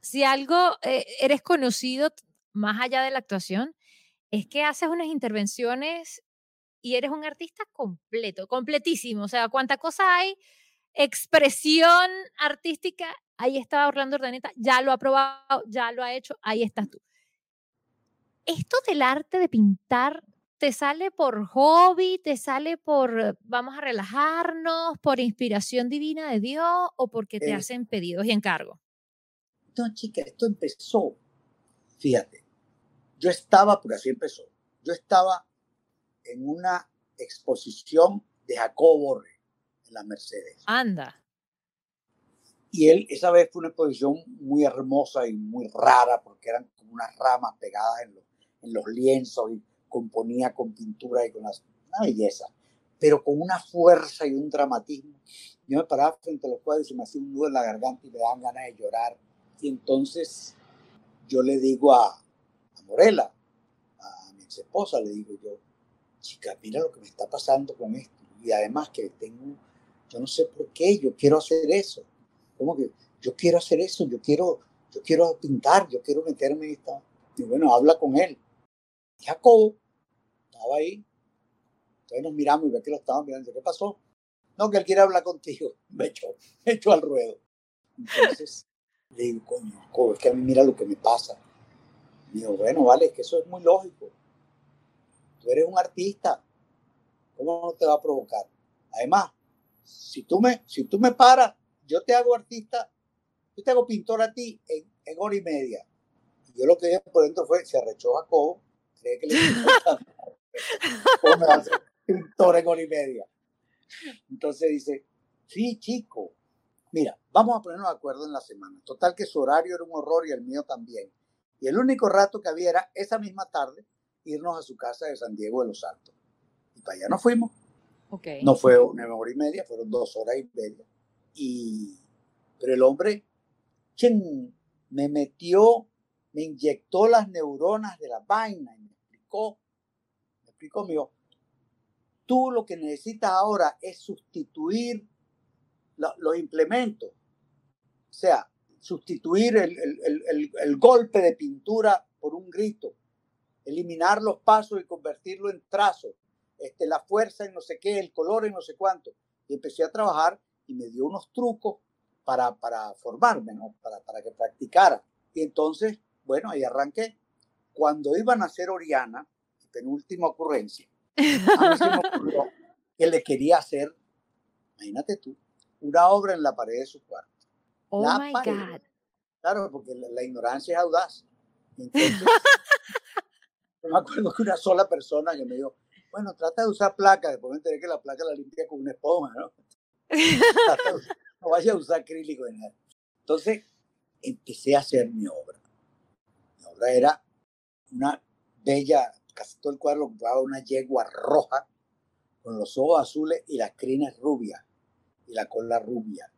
Si algo eh, eres conocido más allá de la actuación, es que haces unas intervenciones y eres un artista completo, completísimo. O sea, cuánta cosa hay, expresión artística, ahí estaba Orlando Ordaneta, ya lo ha probado, ya lo ha hecho, ahí estás tú. Esto del arte de pintar, ¿te sale por hobby, te sale por vamos a relajarnos, por inspiración divina de Dios o porque te eh hacen pedidos y encargos? No, chica, esto empezó, fíjate, yo estaba, porque así empezó, yo estaba en una exposición de Jacobo Borre en la Mercedes. Anda. Y él, esa vez fue una exposición muy hermosa y muy rara, porque eran como unas ramas pegadas en los, en los lienzos y componía con pintura y con las, una belleza, pero con una fuerza y un dramatismo. Yo me paraba frente a los cuadros y me hacía un nudo en la garganta y me daban ganas de llorar. Y entonces yo le digo a, Morela, a mi ex esposa, le digo yo, chica, mira lo que me está pasando con esto. Y además que tengo, yo no sé por qué, yo quiero hacer eso. ¿Cómo que yo quiero hacer eso? Yo quiero, yo quiero pintar, yo quiero meterme en esta. Y bueno, habla con él. Jacobo estaba ahí. Entonces nos miramos y ve que lo estaban mirando. ¿Qué pasó? No, que él quiere hablar contigo. Me echó, me echó al ruedo. Entonces le digo, coño, es que a mí mira lo que me pasa Digo, bueno, vale, es que eso es muy lógico. Tú eres un artista. ¿Cómo no te va a provocar? Además, si tú me, si tú me paras, yo te hago artista, yo te hago pintor a ti en, en hora y media. Y yo lo que dije por dentro fue, se arrechó Jacobo, cree que le ¿Cómo me va a hacer pintor en hora y media? Entonces dice, sí, chico, mira, vamos a ponernos de acuerdo en la semana. Total que su horario era un horror y el mío también. Y el único rato que había era esa misma tarde irnos a su casa de San Diego de los Altos. Y para allá nos fuimos. Okay. No fue una hora y media, fueron dos horas y media. Y, pero el hombre, quien me metió, me inyectó las neuronas de la vaina y me explicó, explicó, me dijo, tú lo que necesitas ahora es sustituir los implementos. O sea, sustituir el, golpe de pintura por un grito, eliminar los pasos y convertirlo en trazo, este, la fuerza en no sé qué, el color en no sé cuánto. Y empecé a trabajar y me dio unos trucos para, para formarme, ¿no? para, para que practicara. Y entonces, bueno, ahí arranqué. Cuando iban a hacer Oriana, penúltima ocurrencia, a mí se me ocurrió que le quería hacer, imagínate tú, una obra en la pared de su cuarto. Oh my God. Claro, porque la, ignorancia es audaz. Entonces, me acuerdo que una sola persona que me dijo, bueno, trata de usar placa, después me enteré que la placa la limpia con una esponja, ¿no? no vaya a usar acrílico en nada. Entonces, empecé a hacer mi obra. Mi obra era una bella, casi todo el cuadro ocupaba una yegua roja, con los ojos azules y las crines rubias, y la cola rubia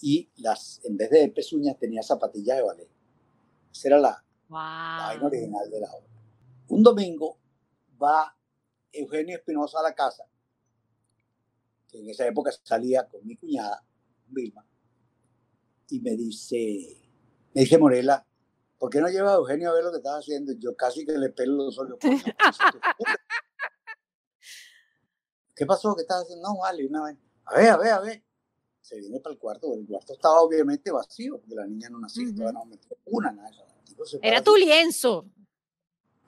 y las, en vez de pezuñas tenía zapatillas de ballet. Esa era la, wow. original de la obra. Un domingo va Eugenio Espinosa a la casa, que en esa época salía con mi cuñada, Vilma, y me dice, me dice Morela, ¿por qué no lleva a Eugenio a ver lo que estaba haciendo? Yo casi que le pelo los ojos. ¿Qué pasó? ¿Qué estás haciendo? No, vale, una vez. A ver, a ver, a ver se viene para el cuarto. El cuarto estaba obviamente vacío, porque la niña no nació, no metió una, nada. Era tu lienzo.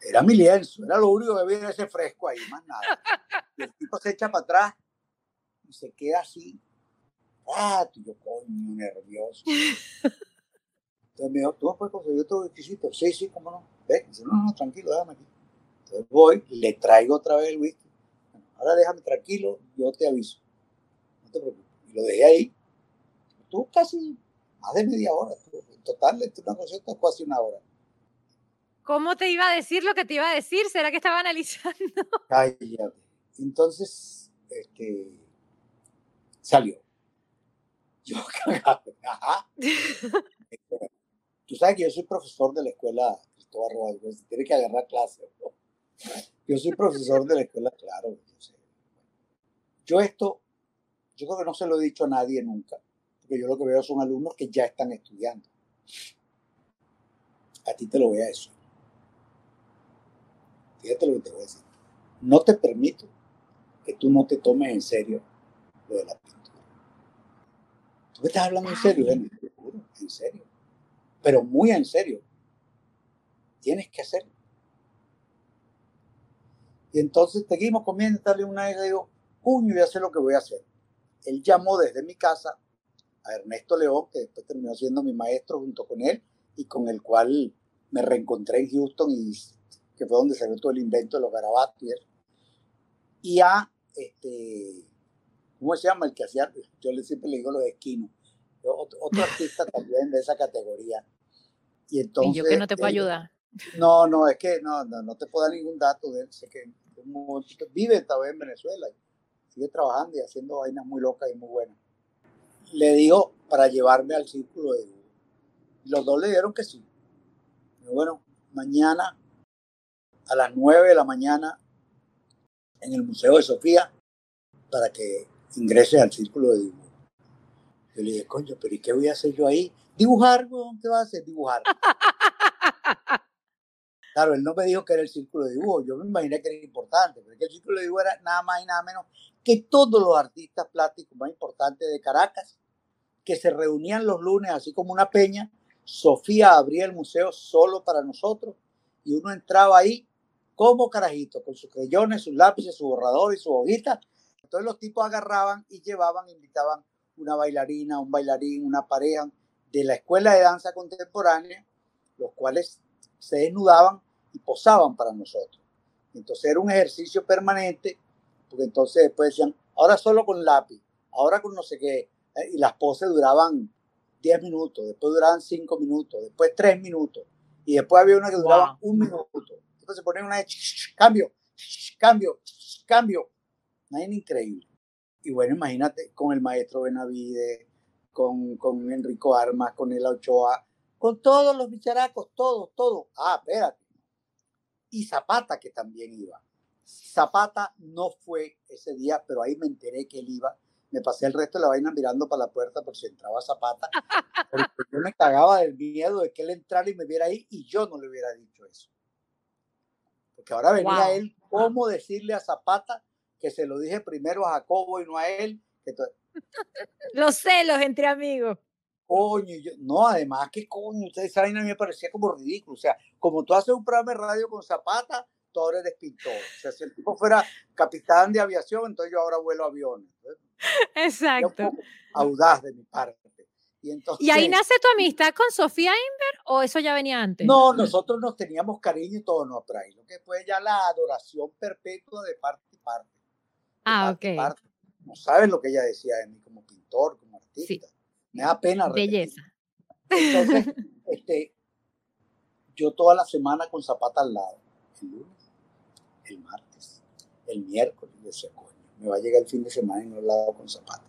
Era mi lienzo, era lo único que había ese fresco ahí, más nada. Y el tipo se echa para atrás y se queda así. Y yo, coño, nervioso. Entonces me dijo, ¿tú puedes conseguir otro whisky? Sí, sí, cómo no. Ve, dice, no, no, tranquilo, déjame aquí. Entonces voy, le traigo otra vez el whisky. Bueno, ahora déjame tranquilo, yo te aviso. No te preocupes. Y lo dejé ahí. Tú casi más de media hora. En total, una concierto es casi una hora. ¿Cómo te iba a decir lo que te iba a decir? ¿Será que estaba analizando? Cállate. Entonces, este, salió. Yo cagado. Ajá. Tú sabes que yo soy profesor de la escuela Cristóbal Rodríguez, tiene que agarrar clase. Yo soy profesor de la escuela, claro. Yo, yo esto, yo creo que no se lo he dicho a nadie nunca, porque yo lo que veo son alumnos que ya están estudiando. A ti te lo voy a decir. Fíjate lo que te voy a decir. No te permito que tú no te tomes en serio lo de la pintura. ¿Tú me estás hablando en serio, En serio pero muy en serio. Tienes que hacerlo. Y entonces seguimos comiendo, darle una y le digo, puño, voy a hacer lo que voy a hacer. Él llamó desde mi casa a Ernesto León, que después terminó siendo mi maestro junto con él y con el cual me reencontré en Houston y que fue donde salió todo el invento de los garabatos y a este, ¿cómo se llama? El que hacía, yo siempre le digo los esquinos, otro, artista también de esa categoría. Y entonces... yo que no te puedo ayudar. No, no, es que no, no, te puedo dar ningún dato de él. Sé que vive todavía en Venezuela y sigue trabajando y haciendo vainas muy locas y muy buenas. Le dijo para llevarme al círculo de Los dos le dieron que sí. Bueno, mañana a las 9 de la mañana en el Museo de Sofía para que ingrese al círculo de dibujo. Yo le dije, coño, pero ¿y qué voy a hacer yo ahí? Dibujar, ¿qué vas a hacer? Dibujar. Claro, él no me dijo que era el círculo de dibujo, yo me imaginé que era importante, porque el círculo de dibujo era nada más y nada menos que todos los artistas plásticos más importantes de Caracas, que se reunían los lunes, así como una peña. Sofía abría el museo solo para nosotros y uno entraba ahí como carajito, con sus crayones, sus lápices, su borrador y su hojita. Entonces los tipos agarraban y llevaban, invitaban una bailarina, un bailarín, una pareja de la escuela de danza contemporánea, los cuales se desnudaban y posaban para nosotros. Entonces era un ejercicio permanente, porque entonces después decían, ahora solo con lápiz, ahora con no sé qué, eh, y las poses duraban 10 minutos, después duraban 5 minutos, después 3 minutos, y después había una que duraba un minuto. Después se ponían una de cambio, cambio, cambio. Nadie increíble. Y bueno, imagínate con el maestro Benavide, con, con Enrico Armas, con el Ochoa, con todos los bicharacos, todos, todos. Ah, espérate. Y Zapata, que también iba. Zapata no fue ese día, pero ahí me enteré que él iba. Me pasé el resto de la vaina mirando para la puerta por si entraba Zapata. Porque yo me cagaba del miedo de que él entrara y me viera ahí y yo no le hubiera dicho eso. Porque ahora venía él, ¿cómo decirle a Zapata que se lo dije primero a Jacobo y no a él? Los celos entre amigos. Coño, no, además que coño, ustedes saben, a mí me parecía como ridículo. O sea, como tú haces un programa de radio con Zapata, tú ahora eres pintor. O sea, si el tipo fuera capitán de aviación, entonces yo ahora vuelo aviones. Exacto. Audaz de mi parte. Y, entonces, ¿Y ahí nace tu amistad con Sofía Inver o eso ya venía antes? No, nosotros nos teníamos cariño y todo nos atrae. Lo que fue ya la adoración perpetua de parte y parte. ah, ok. No sabes lo que ella decía de mí como pintor, como artista. Me da pena. Belleza. Entonces, este, yo toda la semana con Zapata al lado. El lunes, el martes, el miércoles, decía, coño, me va a llegar el fin de semana y no lado con Zapata.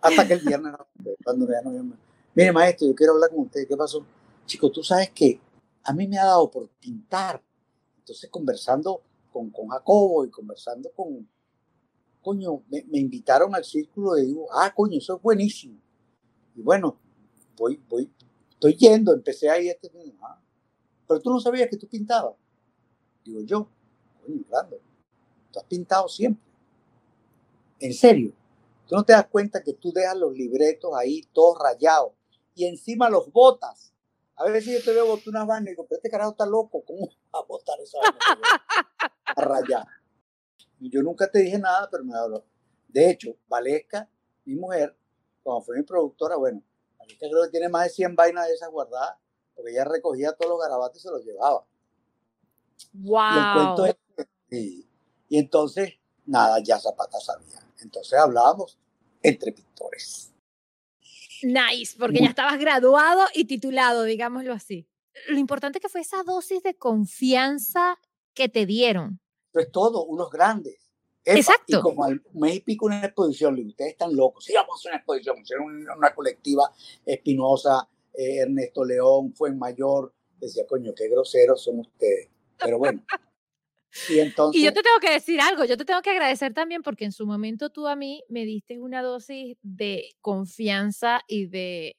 Hasta que el viernes, cuando ya no me... Mire, maestro, yo quiero hablar con usted. ¿Qué pasó? Chico, tú sabes que a mí me ha dado por pintar. Entonces, conversando con, con Jacobo y conversando con, coño, me, invitaron al círculo de digo, ah, coño, eso es buenísimo. Y bueno, voy, voy, estoy yendo, empecé ahí, este, ah, pero tú no sabías que tú pintabas. Digo yo, coño, grande, tú has pintado siempre. En serio, tú no te das cuenta que tú dejas los libretos ahí todos rayados y encima los botas. A ver si yo te veo botar unas vainas y digo, pero este carajo está loco, ¿cómo va a botar esa vaina? A rayar. Y yo nunca te dije nada, pero me habló. De hecho, Valesca, mi mujer, cuando fue mi productora, bueno, Anita creo que tiene más de 100 vainas de esas guardadas, porque ella recogía todos los garabatos y se los llevaba. ¡Wow! Y el cuento es y, y entonces, nada, ya Zapata sabía. Entonces hablábamos entre pintores. Nice, porque ya estabas graduado y titulado, digámoslo así. Lo importante que fue esa dosis de confianza que te dieron. Eso es todo, unos grandes. Epa, Exacto. Y como al mes y pico una exposición, le ustedes están locos. Sí, vamos a hacer una exposición. Hicieron una, una colectiva, Espinosa, eh, Ernesto León, Fuenmayor. Decía, coño, qué groseros son ustedes. Pero bueno. Y entonces. Y yo te tengo que decir algo, yo te tengo que agradecer también porque en su momento tú a mí me diste una dosis de confianza y de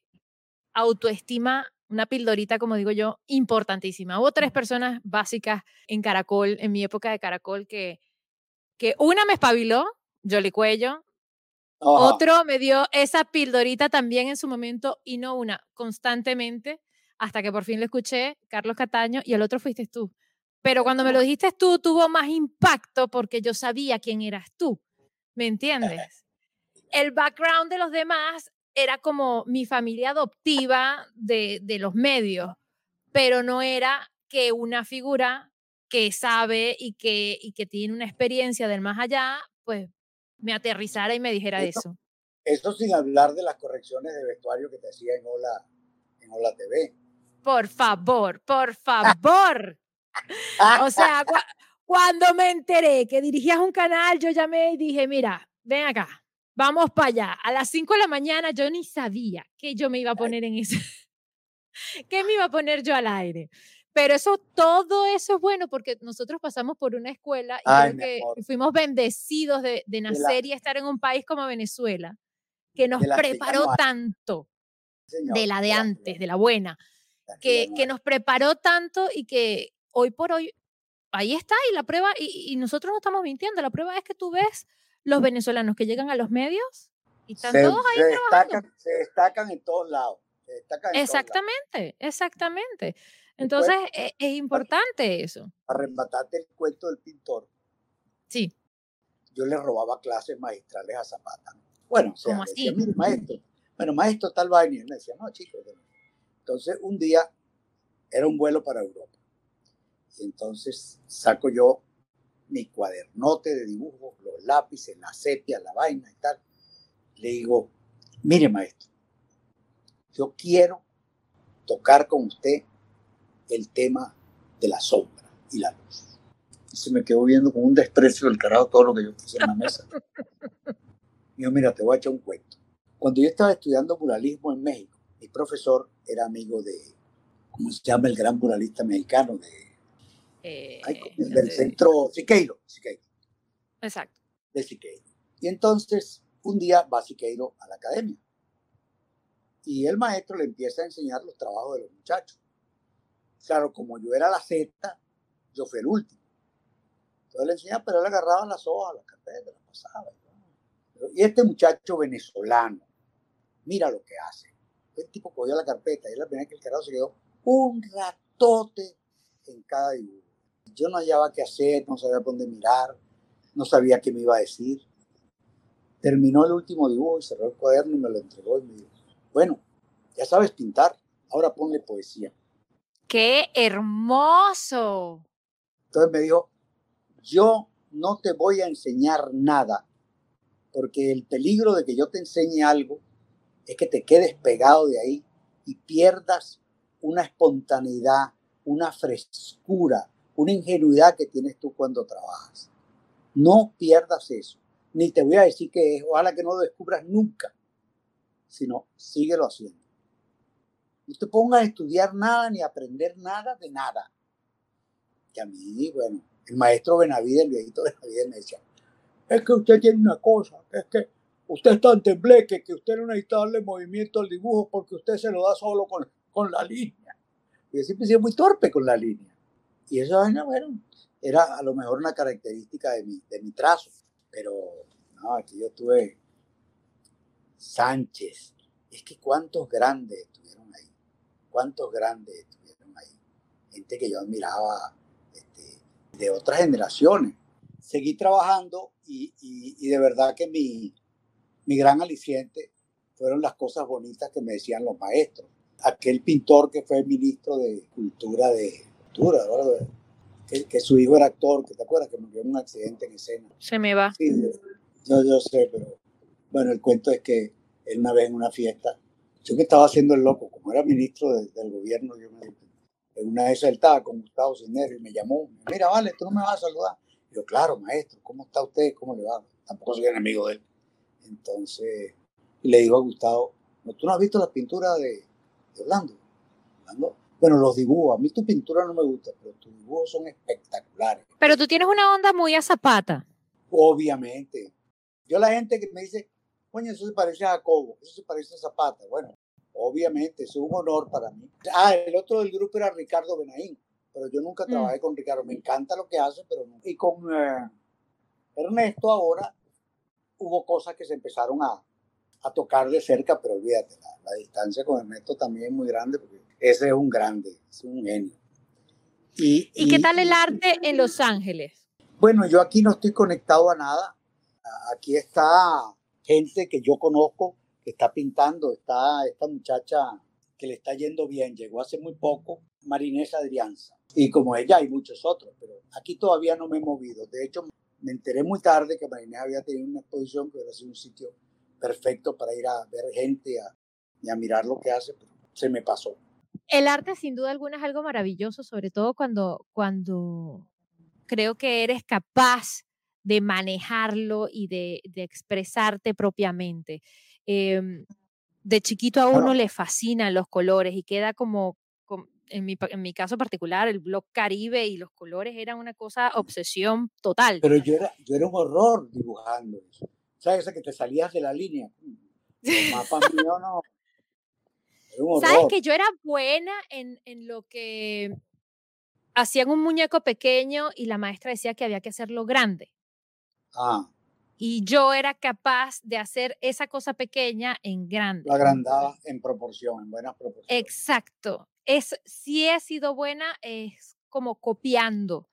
autoestima, una pildorita, como digo yo, importantísima. Hubo tres personas básicas en Caracol, en mi época de Caracol, que, que una me espabiló, Jolly Cuello, Ajá. otro me dio esa pildorita también en su momento y no una, constantemente, hasta que por fin lo escuché, Carlos Cataño, y el otro fuiste tú. Pero cuando me lo dijiste tú, tuvo más impacto porque yo sabía quién eras tú. ¿Me entiendes? El background de los demás era como mi familia adoptiva de, de los medios, pero no era que una figura que sabe y que, y que tiene una experiencia del más allá, pues me aterrizara y me dijera Eso- eso. Eso sin hablar de las correcciones de vestuario que te hacía en Hola, en Hola TV. Por favor, por favor. O sea, cua- cuando me enteré que dirigías un canal, yo llamé y dije, mira, ven acá, vamos para allá. A las 5 de la mañana yo ni sabía que yo me iba a poner en eso. ¿Qué me iba a poner yo al aire? Pero eso, todo eso es bueno porque nosotros pasamos por una escuela y Ay, creo mi que amor. fuimos bendecidos de, de la- nacer y estar en un país como Venezuela, que nos preparó no tanto señor, de la de antes, de la buena la que, nos preparó tanto y que hoy por hoy, ahí está, y la prueba, y, y nosotros no estamos mintiendo, la prueba es que tú ves los venezolanos que llegan a los medios y están se, todos ahí se trabajando. destacan, se destacan en todos lados. Se destacan en todos lados. Exactamente, exactamente. Entonces, es, es importante eso. Para rematarte el cuento del pintor, Sí, yo le robaba clases magistrales a Zapata. Bueno, o sea, ¿Cómo le decía, así? mire, maestro, bueno, maestro, tal vaina. Y él me decía, no, chicos. no". Entonces, un día era un vuelo para Europa. Y entonces saco yo mi cuadernote de dibujos, los lápices, la sepia, la vaina y tal. Le digo, mire, maestro, yo quiero tocar con usted el tema de la sombra y la luz. Y se me quedó viendo con un desprecio del carajo todo lo que yo puse en la mesa. Y yo, mira, te voy a echar un cuento. Cuando yo estaba estudiando muralismo en México, mi profesor era amigo de, ¿cómo se llama el gran muralista mexicano? De, eh, del centro Siqueiro, Siqueiro, exacto. de Siqueiro. Y entonces, un día va Siqueiro a la academia. Y el maestro le empieza a enseñar los trabajos de los muchachos. Claro, como yo era la Z, yo fui el último. Entonces le enseñaba, pero él agarraba las hojas, las carpetas, las pasaba. Y este muchacho venezolano, mira lo que hace. El tipo cogió la carpeta y es la primera vez que el carajo se quedó un ratote en cada dibujo. Yo no hallaba qué hacer, no sabía por dónde mirar, no sabía qué me iba a decir. Terminó el último dibujo y cerró el cuaderno y me lo entregó y me dijo, bueno, ya sabes pintar, ahora ponle poesía. ¡Qué hermoso! Entonces me dijo, yo no te voy a enseñar nada, porque el peligro de que yo te enseñe algo es que te quedes pegado de ahí y pierdas una espontaneidad, una frescura, una ingenuidad que tienes tú cuando trabajas. No pierdas eso. Ni te voy a decir que es, ojalá que no lo descubras nunca, sino síguelo haciendo. No te pongas a estudiar nada ni a aprender nada de nada. Que a mí, bueno, el maestro Benavides, el viejito Benavides me decía, es que usted tiene una cosa, es que usted es tan tembleque que usted no necesita darle movimiento al dibujo porque usted se lo da solo con, con la línea. Y yo siempre he sido muy torpe con la línea. Y eso, bueno, era a lo mejor una característica de mi, de mi trazo. Pero, no, aquí yo tuve Sánchez. Es que cuántos grandes estuvieron ahí. Cuántos grandes estuvieron ahí. Gente que yo admiraba este, de otras generaciones. Seguí trabajando y, y, y de verdad que mi, mi gran aliciente fueron las cosas bonitas que me decían los maestros. Aquel pintor que fue ministro de Cultura de Cultura, que, que, su hijo era actor, que te acuerdas que murió en un accidente en escena. Se me va. Sí, yo, yo sé, pero bueno, el cuento es que él una vez en una fiesta, yo que estaba haciendo el loco, como era ministro del gobierno, yo me, en una vez él estaba con Gustavo Cisneros y me llamó, mira, vale, tú no me vas a saludar. Y yo, claro, maestro, ¿cómo está usted? ¿Cómo le va? Tampoco soy enemigo de él. Entonces, le digo a Gustavo, ¿no, ¿tú no has visto las pinturas de, de Orlando? Bueno, los dibujos, a mí tu pintura no me gusta, pero tus dibujos son espectaculares. Pero tú tienes una onda muy a zapata. Obviamente. Yo la gente que me dice, coño, eso se parece a Jacobo, eso se parece a Zapata. Bueno, obviamente, es un honor para mí. Ah, el otro del grupo era Ricardo Benaín, pero yo nunca mm. trabajé con Ricardo. Me encanta lo que hace, pero no. Y con eh, Ernesto ahora hubo cosas que se empezaron a, a tocar de cerca, pero olvídate, la, distancia con Ernesto también es muy grande, porque ese es un grande, es un genio. ¿Y, ¿Y qué tal el arte en Los Ángeles? Bueno, yo aquí no estoy conectado a nada. Aquí está gente que yo conozco que está pintando. Está esta muchacha que le está yendo bien, llegó hace muy poco, Marinesa Adrianza. Y como ella hay muchos otros, pero aquí todavía no me he movido. De hecho, me enteré muy tarde que Marinesa había tenido una exposición que era un sitio perfecto para ir a ver gente y a mirar lo que hace, pero se me pasó. El arte sin duda alguna es algo maravilloso, sobre todo cuando, cuando creo que eres capaz de manejarlo y de, expresarte propiamente. Em, de chiquito a uno le fascinan los colores y queda como, en, mi, en, mi, caso particular, el blog Caribe y los colores eran una cosa, obsesión total. Pero yo era, yo era un horror dibujando eso. ¿Sabes? que te salías de la línea. No. ¿Sabes que yo era buena en, en lo que hacían un muñeco pequeño y la maestra decía que había que hacerlo grande? Ah. Y yo era capaz de hacer esa cosa pequeña en grande. Lo agrandaba en proporción, en buenas proporciones. Exacto. Es, si he sido buena, es como copiando.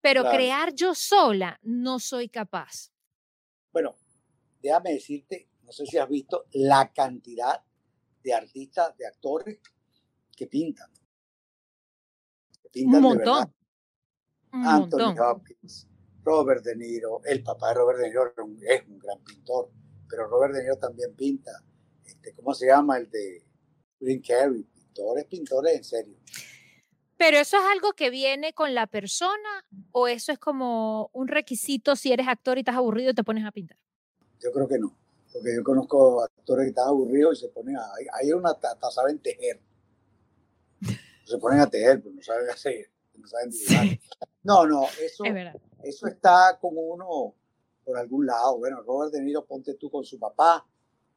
Pero crear yo sola no soy capaz. Bueno, déjame decirte, no sé si has visto la cantidad de artistas, de actores que pintan. pintan un montón. Un Anthony Hopkins, Robert De Niro, el papá de Robert De Niro es un gran pintor, pero Robert De Niro también pinta. Este, ¿Cómo se llama? El de Green Carey, pintores, pintores en serio. Pero eso es algo que viene con la persona o eso es como un requisito si eres actor y estás aburrido y te pones a pintar. Yo creo que no, porque yo conozco actores que están aburridos y se ponen a, hay una hasta saben tejer. Se ponen a tejer, pero no saben hacer, no saben dibujar. No, no, eso, eso está como uno por algún lado. Bueno, Robert De Niro, ponte tú con su papá,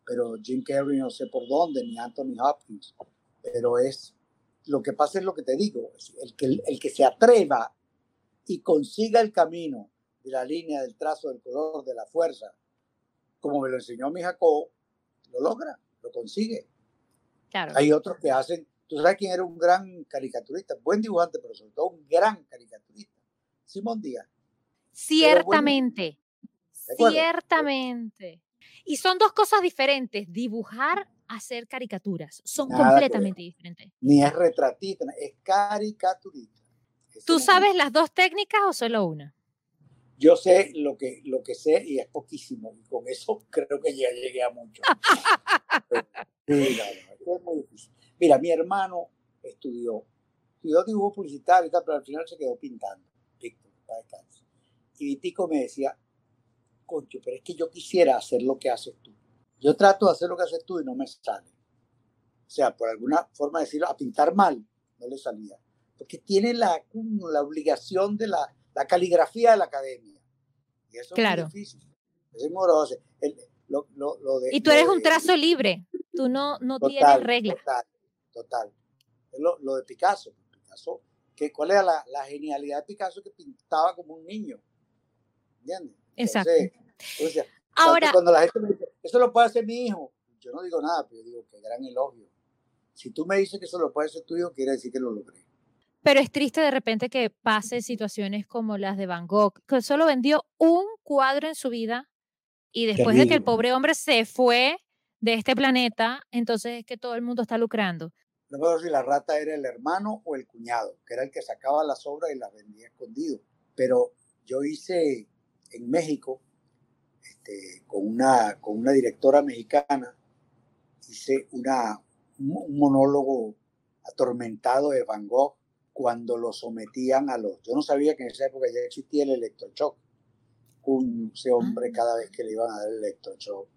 pero Jim Carrey no sé por dónde, ni Anthony Hopkins. Pero es, lo que pasa es lo que te digo, el que, el que se atreva y consiga el camino de la línea, del trazo, del color, de la fuerza, como me lo enseñó mi Jacob, lo logra, lo consigue. Claro. Hay otros que hacen, tú sabes quién era un gran caricaturista, buen dibujante, pero sobre todo un gran caricaturista Simón Díaz. Ciertamente, ciertamente. Y son dos cosas diferentes, dibujar, hacer caricaturas, son completamente diferentes. Ni es retratista, es caricaturista. ¿Tú sabes las dos técnicas o solo una? Yo sé lo que, lo que sé y es poquísimo, y con eso creo que ya llegué a mucho. Mira, mi hermano estudió, estudió dibujo publicitario y tal, pero al final se quedó pintando. Y Vitico me decía, concho, pero es que yo quisiera hacer lo que haces tú. Yo trato de hacer lo que haces tú y no me sale. O sea, por alguna forma de decirlo, a pintar mal, no le salía. Porque tiene la, la obligación de la, la caligrafía de la academia. Y eso claro. es difícil. Es moroso. lo, lo, y tú eres un trazo libre. Tú no, no tienes reglas. Total, total. Lo, lo de Picasso. Picasso que cuál era la, la, genialidad de Picasso que pintaba como un niño. ¿Entiendes? Exacto. Ahora, cuando la gente me dice, eso lo puede hacer mi hijo, yo no digo nada, pero yo digo, qué gran elogio. Si tú me dices que eso lo puede hacer tu hijo, quiere decir que lo logré. Pero es triste de repente que pase situaciones como las de Van Gogh, que solo vendió un cuadro en su vida y después de que el pobre hombre se fue de este planeta, entonces es que todo el mundo está lucrando. No me acuerdo si la rata era el hermano o el cuñado, que era el que sacaba las obras y las vendía escondido. Pero yo hice en México, este, con, una, con una directora mexicana, hice una, un monólogo atormentado de Van Gogh cuando lo sometían a los... Yo no sabía que en esa época ya existía el electroshock. Un, ese hombre Ah. cada vez que le iban a dar el electroshock.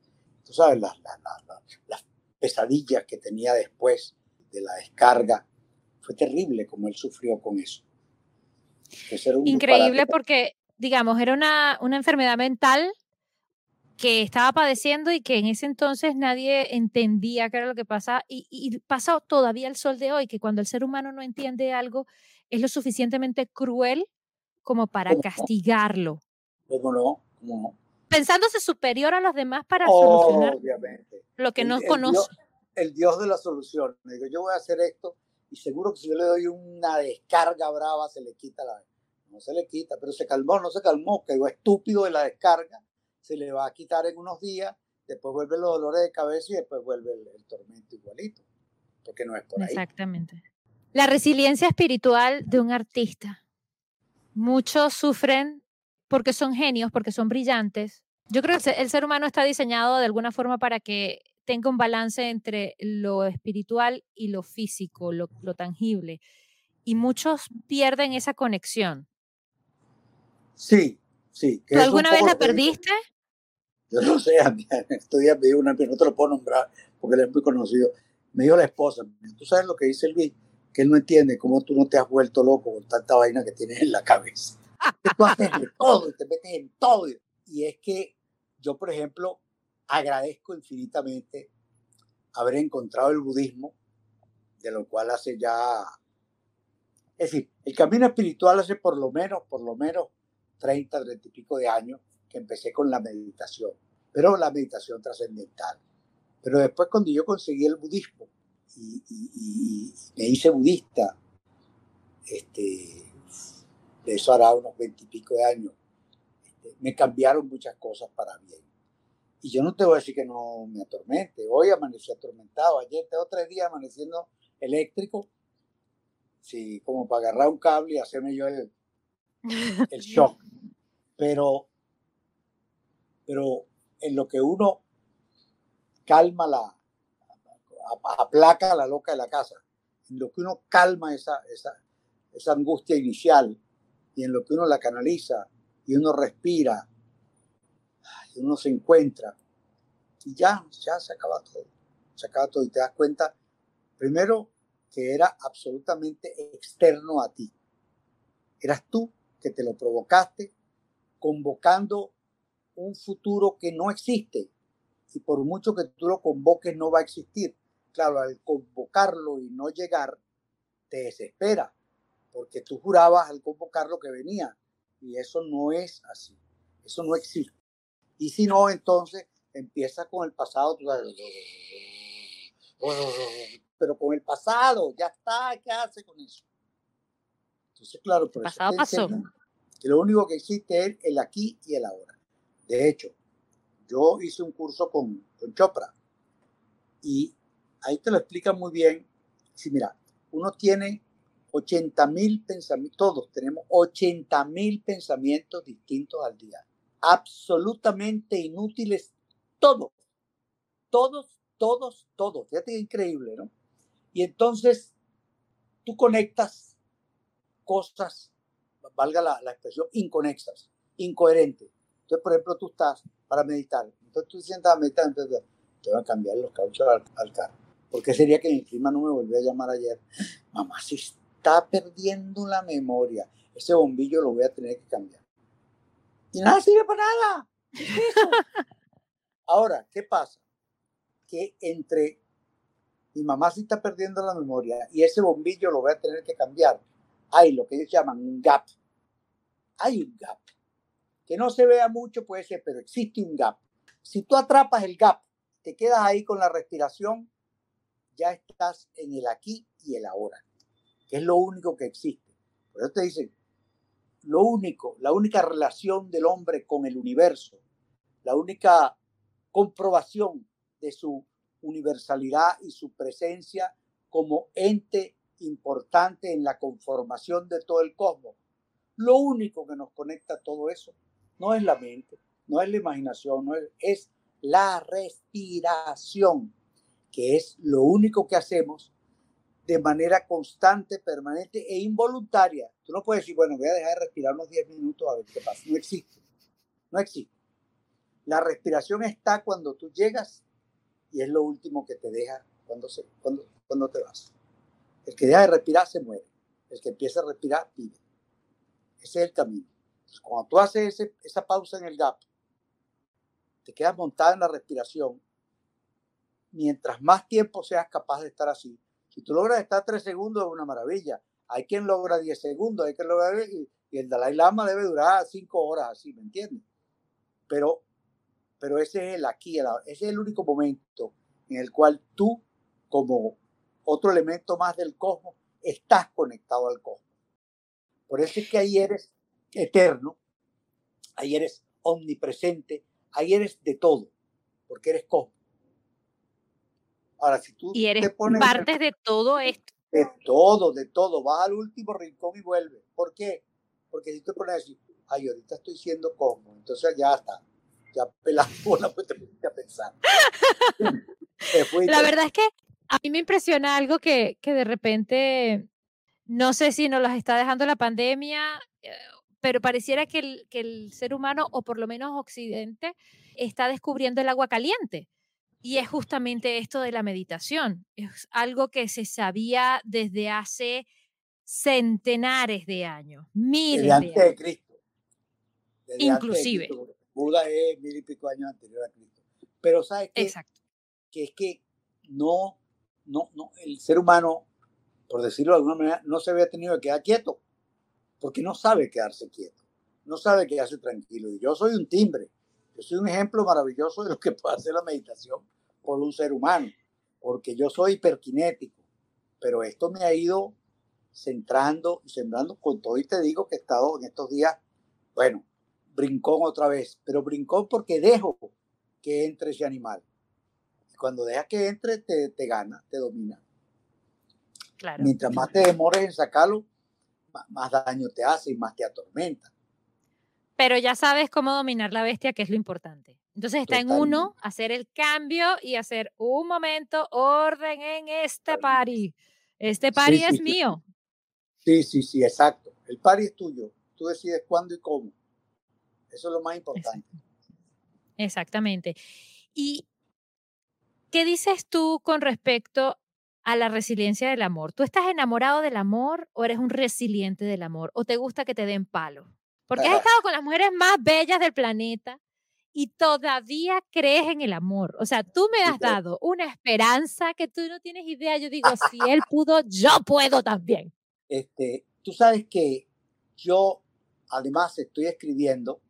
Tú sabes, las, las, las, las pesadillas que tenía después de la descarga. Fue terrible como él sufrió con eso. Increíble disparate. porque, digamos, era una, una enfermedad mental que estaba padeciendo y que en ese entonces nadie entendía qué era lo que pasaba. Y, y pasa todavía el sol de hoy, que cuando el ser humano no entiende algo, es lo suficientemente cruel como para castigarlo, ¿Cómo no? ¿Cómo no? pensándose superior a los demás para solucionar Obviamente. lo que El- no el conoce. Dios- el Dios de la solución. Me digo, yo voy a hacer esto y seguro que si yo le doy una descarga brava se le quita la... No se le quita, pero se calmó, no se calmó, quedó estúpido de la descarga, se le va a quitar en unos días, después vuelven los dolores de cabeza y después vuelve el, el tormento igualito, porque no es por ahí. Exactamente. La resiliencia espiritual de un artista. Muchos sufren porque son genios, porque son brillantes. Yo creo que el se- el ser humano está diseñado de alguna forma para que tenga un balance entre lo espiritual y lo físico, lo, lo tangible. Y muchos pierden esa conexión. Sí, sí. que ¿Tú alguna vez la que perdiste? Yo no sé, a mí, estos días me dijo una, no te lo puedo nombrar porque él es muy conocido. Me dijo la esposa, tú sabes lo que dice Luis, que él no entiende cómo tú no te has vuelto loco con tanta vaina que tienes en la cabeza. Tú haces de todo y te metes en todo. Y es que yo, por ejemplo, agradezco infinitamente haber encontrado el budismo, de lo cual hace ya... Es decir, el camino espiritual hace por lo menos, por lo menos 30, 30 y pico de años que empecé con la meditación, pero la meditación trascendental. Pero después cuando yo conseguí el budismo y, y- y me hice budista, este, de eso hará unos veintipico de años, este, me cambiaron muchas cosas para bien. Y yo no te voy a decir que no me atormente. Hoy amanecí atormentado. Ayer tengo tres días amaneciendo eléctrico. Sí, como para agarrar un cable y hacerme yo el, el shock. Pero, pero en lo que uno calma la, ap- aplaca a la loca de la casa, en lo que uno calma esa, esa, esa angustia inicial y en lo que uno la canaliza y uno respira y uno se encuentra y ya, ya se acaba todo. Se acaba todo y te das cuenta, primero, que era absolutamente externo a ti. Eras tú que te lo provocaste convocando un futuro que no existe y por mucho que tú lo convoques no va a existir. Claro, al convocarlo y no llegar, te desespera, porque tú jurabas al convocarlo que venía y eso no es así, eso no existe. Y si no, entonces empieza con el pasado, pero con el pasado, ya está, ¿qué hace con eso? Entonces, claro, por pasado pasó. que lo único que existe es el aquí y el ahora. De hecho, yo hice un curso con, con Chopra y ahí te lo explican muy bien. Sí, mira, uno tiene 80 mil pensamientos, todos tenemos 80 mil pensamientos distintos al día, absolutamente inútiles, todos, todos, todos, todos. Fíjate qué increíble, ¿no? Y entonces tú conectas cosas, valga la, la expresión, inconexas, incoherentes. Entonces, por ejemplo, tú estás para meditar, entonces tú sientas a meditar, entonces te van a cambiar los cauchos al, al carro. ¿Por qué sería que mi prima no me volvió a llamar ayer? Mamá, se está perdiendo la memoria. Ese bombillo lo voy a tener que cambiar. Y nada sirve para nada. Ahora, ¿qué pasa? Que entre mi mamá sí está perdiendo la memoria y ese bombillo lo voy a tener que cambiar. Hay lo que ellos llaman un gap. Hay un gap. Que no se vea mucho puede ser, pero existe un gap. Si tú atrapas el gap, te quedas ahí con la respiración, ya estás en el aquí y el ahora, que es lo único que existe. Por eso te dicen, lo único, la única relación del hombre con el universo, la única comprobación de su universalidad y su presencia como ente importante en la conformación de todo el cosmos. Lo único que nos conecta a todo eso no es la mente, no es la imaginación, no es, es la respiración, que es lo único que hacemos de manera constante, permanente e involuntaria. Tú no puedes decir, bueno, voy a dejar de respirar unos 10 minutos a ver qué pasa. No existe. No existe. La respiración está cuando tú llegas y es lo último que te deja cuando, se, cuando, cuando te vas. El que deja de respirar se muere. El que empieza a respirar vive. Ese es el camino. cuando tú haces esa pausa en el gap, te quedas montada en la respiración. Mientras más tiempo seas capaz de estar así, si tú logras estar tres segundos es una maravilla. Hay quien logra diez segundos, hay quien logra y, y el Dalai Lama debe durar cinco horas así, ¿me entiendes? Pero, pero ese es el aquí, ese es el único momento en el cual tú, como otro elemento más del cosmos, estás conectado al cosmos. Por eso es que ahí eres eterno, ahí eres omnipresente, ahí eres de todo, porque eres cosmos. Ahora, si tú y eres te pones parte de todo esto. De todo, de todo. Vas al último rincón y vuelves. ¿Por qué? Porque si te pones a decir, ay, ahorita estoy siendo cosmos, entonces ya está. Ya pelas bola, pues te pusiste a pensar. La verdad es que a mí me impresiona algo que, que de repente, no sé si nos las está dejando la pandemia, eh, pero pareciera que el, que el ser humano, o por lo menos Occidente, está descubriendo el agua caliente. Y es justamente esto de la meditación. Es algo que se sabía desde hace centenares de años, miles de años. de Cristo. Inclusive. Buda es mil y pico años anterior a Cristo. Pero ¿sabes qué? Exacto. Que es que no, no, no, el ser humano, por decirlo de alguna manera, no se había tenido que quedar quieto, porque no sabe quedarse quieto, no sabe quedarse tranquilo. Y yo soy un timbre, yo soy un ejemplo maravilloso de lo que puede hacer la meditación por un ser humano, porque yo soy hiperkinético, pero esto me ha ido centrando y sembrando con todo y te digo que he estado en estos días, bueno, brincón otra vez, pero brincón porque dejo que entre ese animal. Cuando dejas que entre, te, te gana, te domina. Claro. Mientras más te demores en sacarlo, más daño te hace y más te atormenta pero ya sabes cómo dominar la bestia, que es lo importante. Entonces está en uno hacer el cambio y hacer un momento orden en este party. Este party es mío. Sí, sí, sí, exacto. El party es tuyo. Tú decides cuándo y cómo. Eso es lo más importante. Exactamente. ¿Y qué dices tú con respecto a la resiliencia del amor? ¿Tú estás enamorado del amor o eres un resiliente del amor? ¿O te gusta que te den palo? Porque has estado con las mujeres más bellas del planeta y todavía crees en el amor. O sea, tú me has dado una esperanza que tú no tienes idea. Yo digo, si él pudo, yo puedo también. Este, tú sabes que yo, además, estoy escribiendo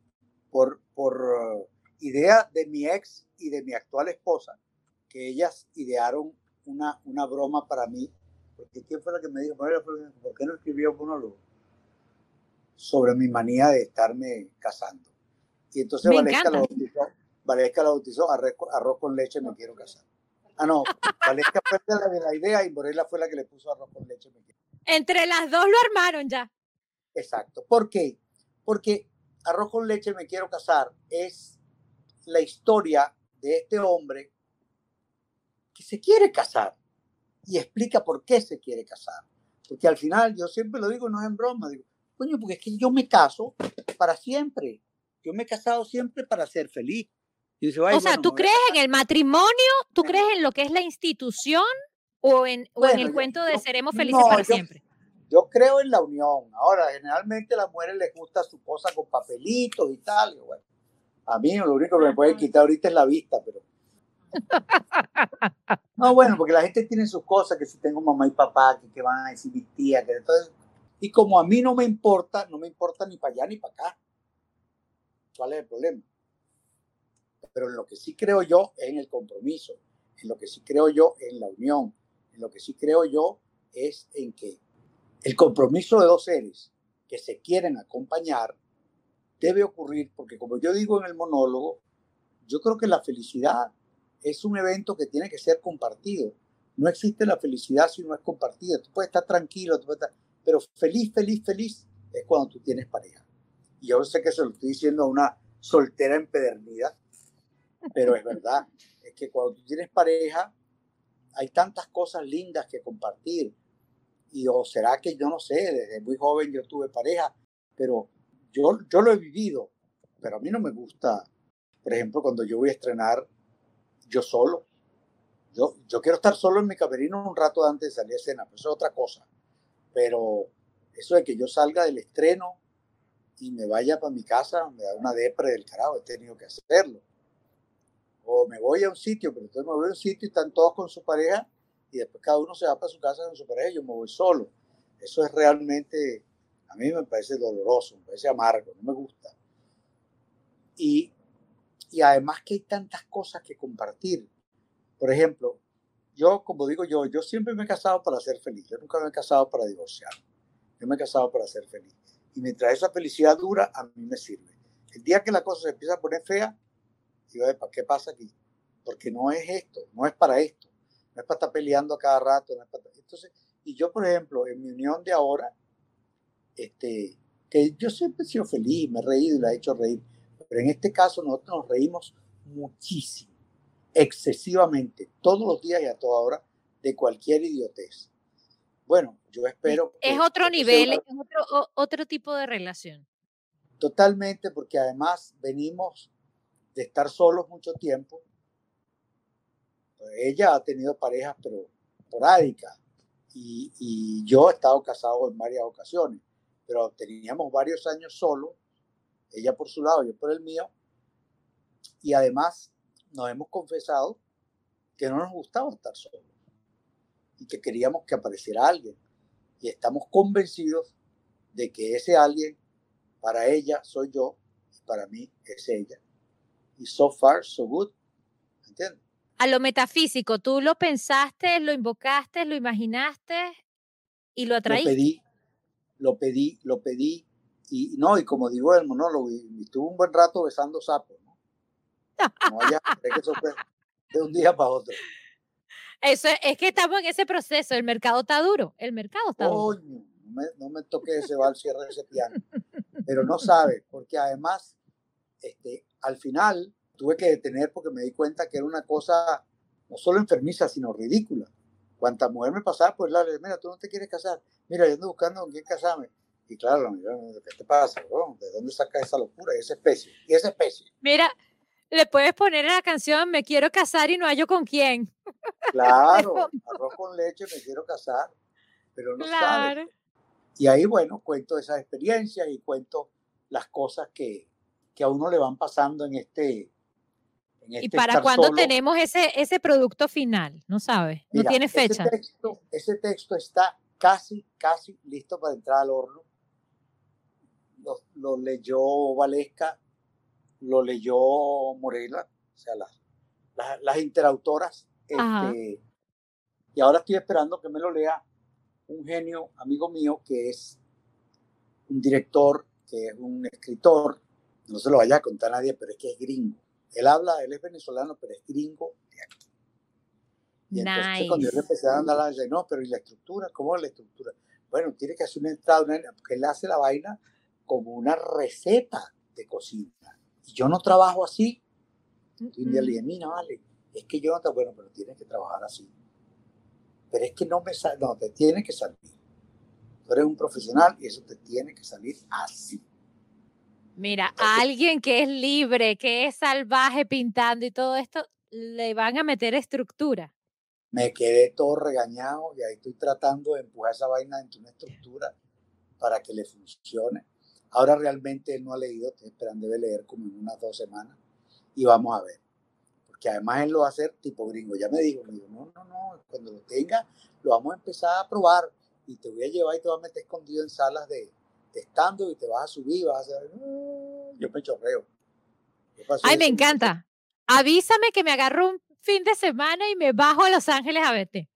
por, por idea de mi ex y de mi actual esposa, que ellas idearon una, una broma para mí. Porque ¿quién fue la que me dijo, ¿por qué no escribió un monólogo? sobre mi manía de estarme casando. Y entonces Valesca lo, bautizó, Valesca lo bautizó arroz, con leche, me quiero casar. Ah, no, Valesca fue la de la idea y Morela fue la que le puso arroz con leche, me quiero Entre las dos lo armaron ya. Exacto. ¿Por qué? Porque arroz con leche, me quiero casar es la historia de este hombre que se quiere casar y explica por qué se quiere casar. Porque al final, yo siempre lo digo, no es en broma, digo, Coño, porque es que yo me caso para siempre. Yo me he casado siempre para ser feliz. o sea, ¿tú crees en el matrimonio? ¿Tú crees en lo que es la institución o en, en el cuento de seremos felices para siempre? Yo creo en la unión. Ahora, generalmente a las mujeres les gusta su cosa con papelitos y tal. bueno, a mí lo único que me puede quitar ahorita es la vista, pero... No, bueno, porque la gente tiene sus cosas, que si tengo mamá y papá, que, que van a decir mis tías, que entonces y como a mí no me importa, no me importa ni para allá ni para acá. ¿Cuál es el problema? Pero en lo que sí creo yo es en el compromiso, en lo que sí creo yo en la unión, en lo que sí creo yo es en que el compromiso de dos seres que se quieren acompañar debe ocurrir, porque como yo digo en el monólogo, yo creo que la felicidad es un evento que tiene que ser compartido. No existe la felicidad si no es compartida. Tú puedes estar tranquilo, pero feliz, feliz, feliz es cuando tú tienes pareja. Y yo sé que se lo estoy diciendo a una soltera empedernida, pero es verdad. Es que cuando tú tienes pareja, hay tantas cosas lindas que compartir. Y o será que yo no sé, desde muy joven yo tuve pareja, pero yo, yo lo he vivido, pero a mí no me gusta, por ejemplo, cuando yo voy a estrenar yo solo. Yo, yo quiero estar solo en mi camerino un rato antes de salir a escena, pero eso es otra cosa. Pero eso de que yo salga del estreno y me vaya para mi casa, me da una depre del carajo, he tenido que hacerlo. O me voy a un sitio, pero entonces me voy a un sitio y están todos con su pareja y después cada uno se va para su casa con su pareja y yo me voy solo. Eso es realmente, a mí me parece doloroso, me parece amargo, no me gusta. Y, y además que hay tantas cosas que compartir. Por ejemplo, yo, como digo yo, yo siempre me he casado para ser feliz, yo nunca me he casado para divorciar, yo me he casado para ser feliz. Y mientras esa felicidad dura, a mí me sirve. El día que la cosa se empieza a poner fea, digo, ¿para qué pasa aquí? Porque no es esto, no es para esto, no es para estar peleando a cada rato. No es para... Entonces, y yo, por ejemplo, en mi unión de ahora, este, que yo siempre he sido feliz, me he reído y la he hecho reír, pero en este caso nosotros nos reímos muchísimo, excesivamente, todos los días y a toda hora, de cualquier idiotez. Bueno, yo espero. es otro nivel, es otro, otro tipo de relación. Totalmente, porque además venimos de estar solos mucho tiempo. Ella ha tenido parejas, pero porádicas. Y, y yo he estado casado en varias ocasiones, pero teníamos varios años solos, ella por su lado, yo por el mío. Y además nos hemos confesado que no nos gustaba estar solos y que queríamos que apareciera alguien. Y estamos convencidos de que ese alguien, para ella soy yo y para mí es ella. Y so far, so good. ¿Entiendes? A lo metafísico, tú lo pensaste, lo invocaste, lo imaginaste y lo atraíste. Lo pedí, lo pedí, lo pedí. Y no, y como digo el monólogo, y, estuve un buen rato besando sapos. ¿no? no que eso fue de un día para otro. Eso es, que estamos en ese proceso, el mercado está duro, el mercado está duro. No me, no me toque ese va al cierre de ese piano. Pero no sabe, porque además, este, al final tuve que detener porque me di cuenta que era una cosa no solo enfermiza, sino ridícula. Cuanta mujer me pasaba, pues la mira, tú no te quieres casar, mira, yo ando buscando con quién casarme. Y claro, ¿qué te pasa? ¿De dónde saca esa locura? esa especie. Y esa especie. Mira, le puedes poner en la canción Me quiero casar y no hallo con quién. Claro, arroz con leche, me quiero casar, pero no claro. Y ahí, bueno, cuento esas experiencias y cuento las cosas que, que a uno le van pasando en este. En este ¿Y para cuándo tenemos ese, ese producto final? No sabes, no tiene fecha. Ese texto, ese texto está casi, casi listo para entrar al horno. Lo, leyó Valesca lo leyó Morela, o sea, las, las, interautoras. Este, y ahora estoy esperando que me lo lea un genio, amigo mío, que es un director, que es un escritor, no se lo vaya a contar a nadie, pero es que es gringo. Él habla, él es venezolano, pero es gringo de aquí. Y entonces cuando yo le empecé a andar, le no, pero ¿y la estructura? ¿Cómo es la estructura? Bueno, tiene que hacer una entrada, porque él hace la vaina como una receta de cocina yo no trabajo así, y le dije, mira, vale, es que yo no te, bueno, pero tienes que trabajar así. Pero es que no me sale, no, te tiene que salir. Tú eres un profesional y eso te tiene que salir así. Mira, a alguien que es libre, que es salvaje pintando y todo esto, le van a meter estructura. Me quedé todo regañado y ahí estoy tratando de empujar esa vaina entre una estructura para que le funcione. Ahora realmente él no ha leído, estoy esperando debe leer como en unas dos semanas y vamos a ver. Porque además él lo va a hacer tipo gringo. Ya me dijo, me dijo, no, no, no, cuando lo tenga lo vamos a empezar a probar y te voy a llevar y te vas a meter escondido en salas de, estando y te vas a subir, vas a hacer, yo me chorreo. Ay, me encanta. Avísame que me agarro un fin de semana y me bajo a Los Ángeles a verte.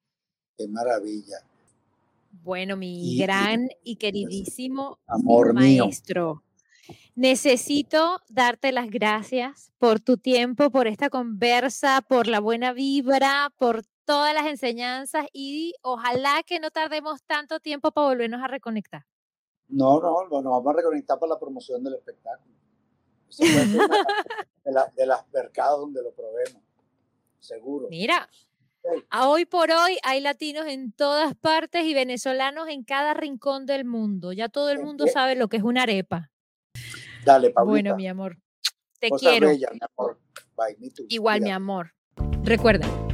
Qué maravilla. Bueno, mi gran y, queridísimo amor maestro. Necesito darte las gracias por tu tiempo, por esta conversa, por la buena vibra, por todas las enseñanzas y ojalá que no tardemos tanto tiempo para volvernos a reconectar. No, no, nos vamos a reconectar para la promoción del espectáculo. de, de las mercados donde lo probemos, seguro. Mira, a hoy por hoy hay latinos en todas partes y venezolanos en cada rincón del mundo. Ya todo el mundo sabe lo que es una arepa. Dale, Paulita. Bueno, mi amor. Te quiero. mi amor. Bye, me Igual, mi amor. Recuerden,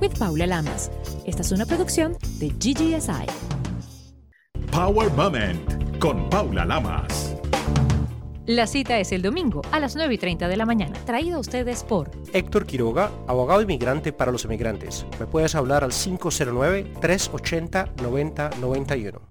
with Paula Lamas. Esta es una producción de GGSI. Power Moment con Paula Lamas. La cita es el domingo a las 9 y 30 de la mañana, traído a ustedes por Héctor Quiroga, abogado inmigrante para los inmigrantes. Me puedes hablar al 509-380-9091.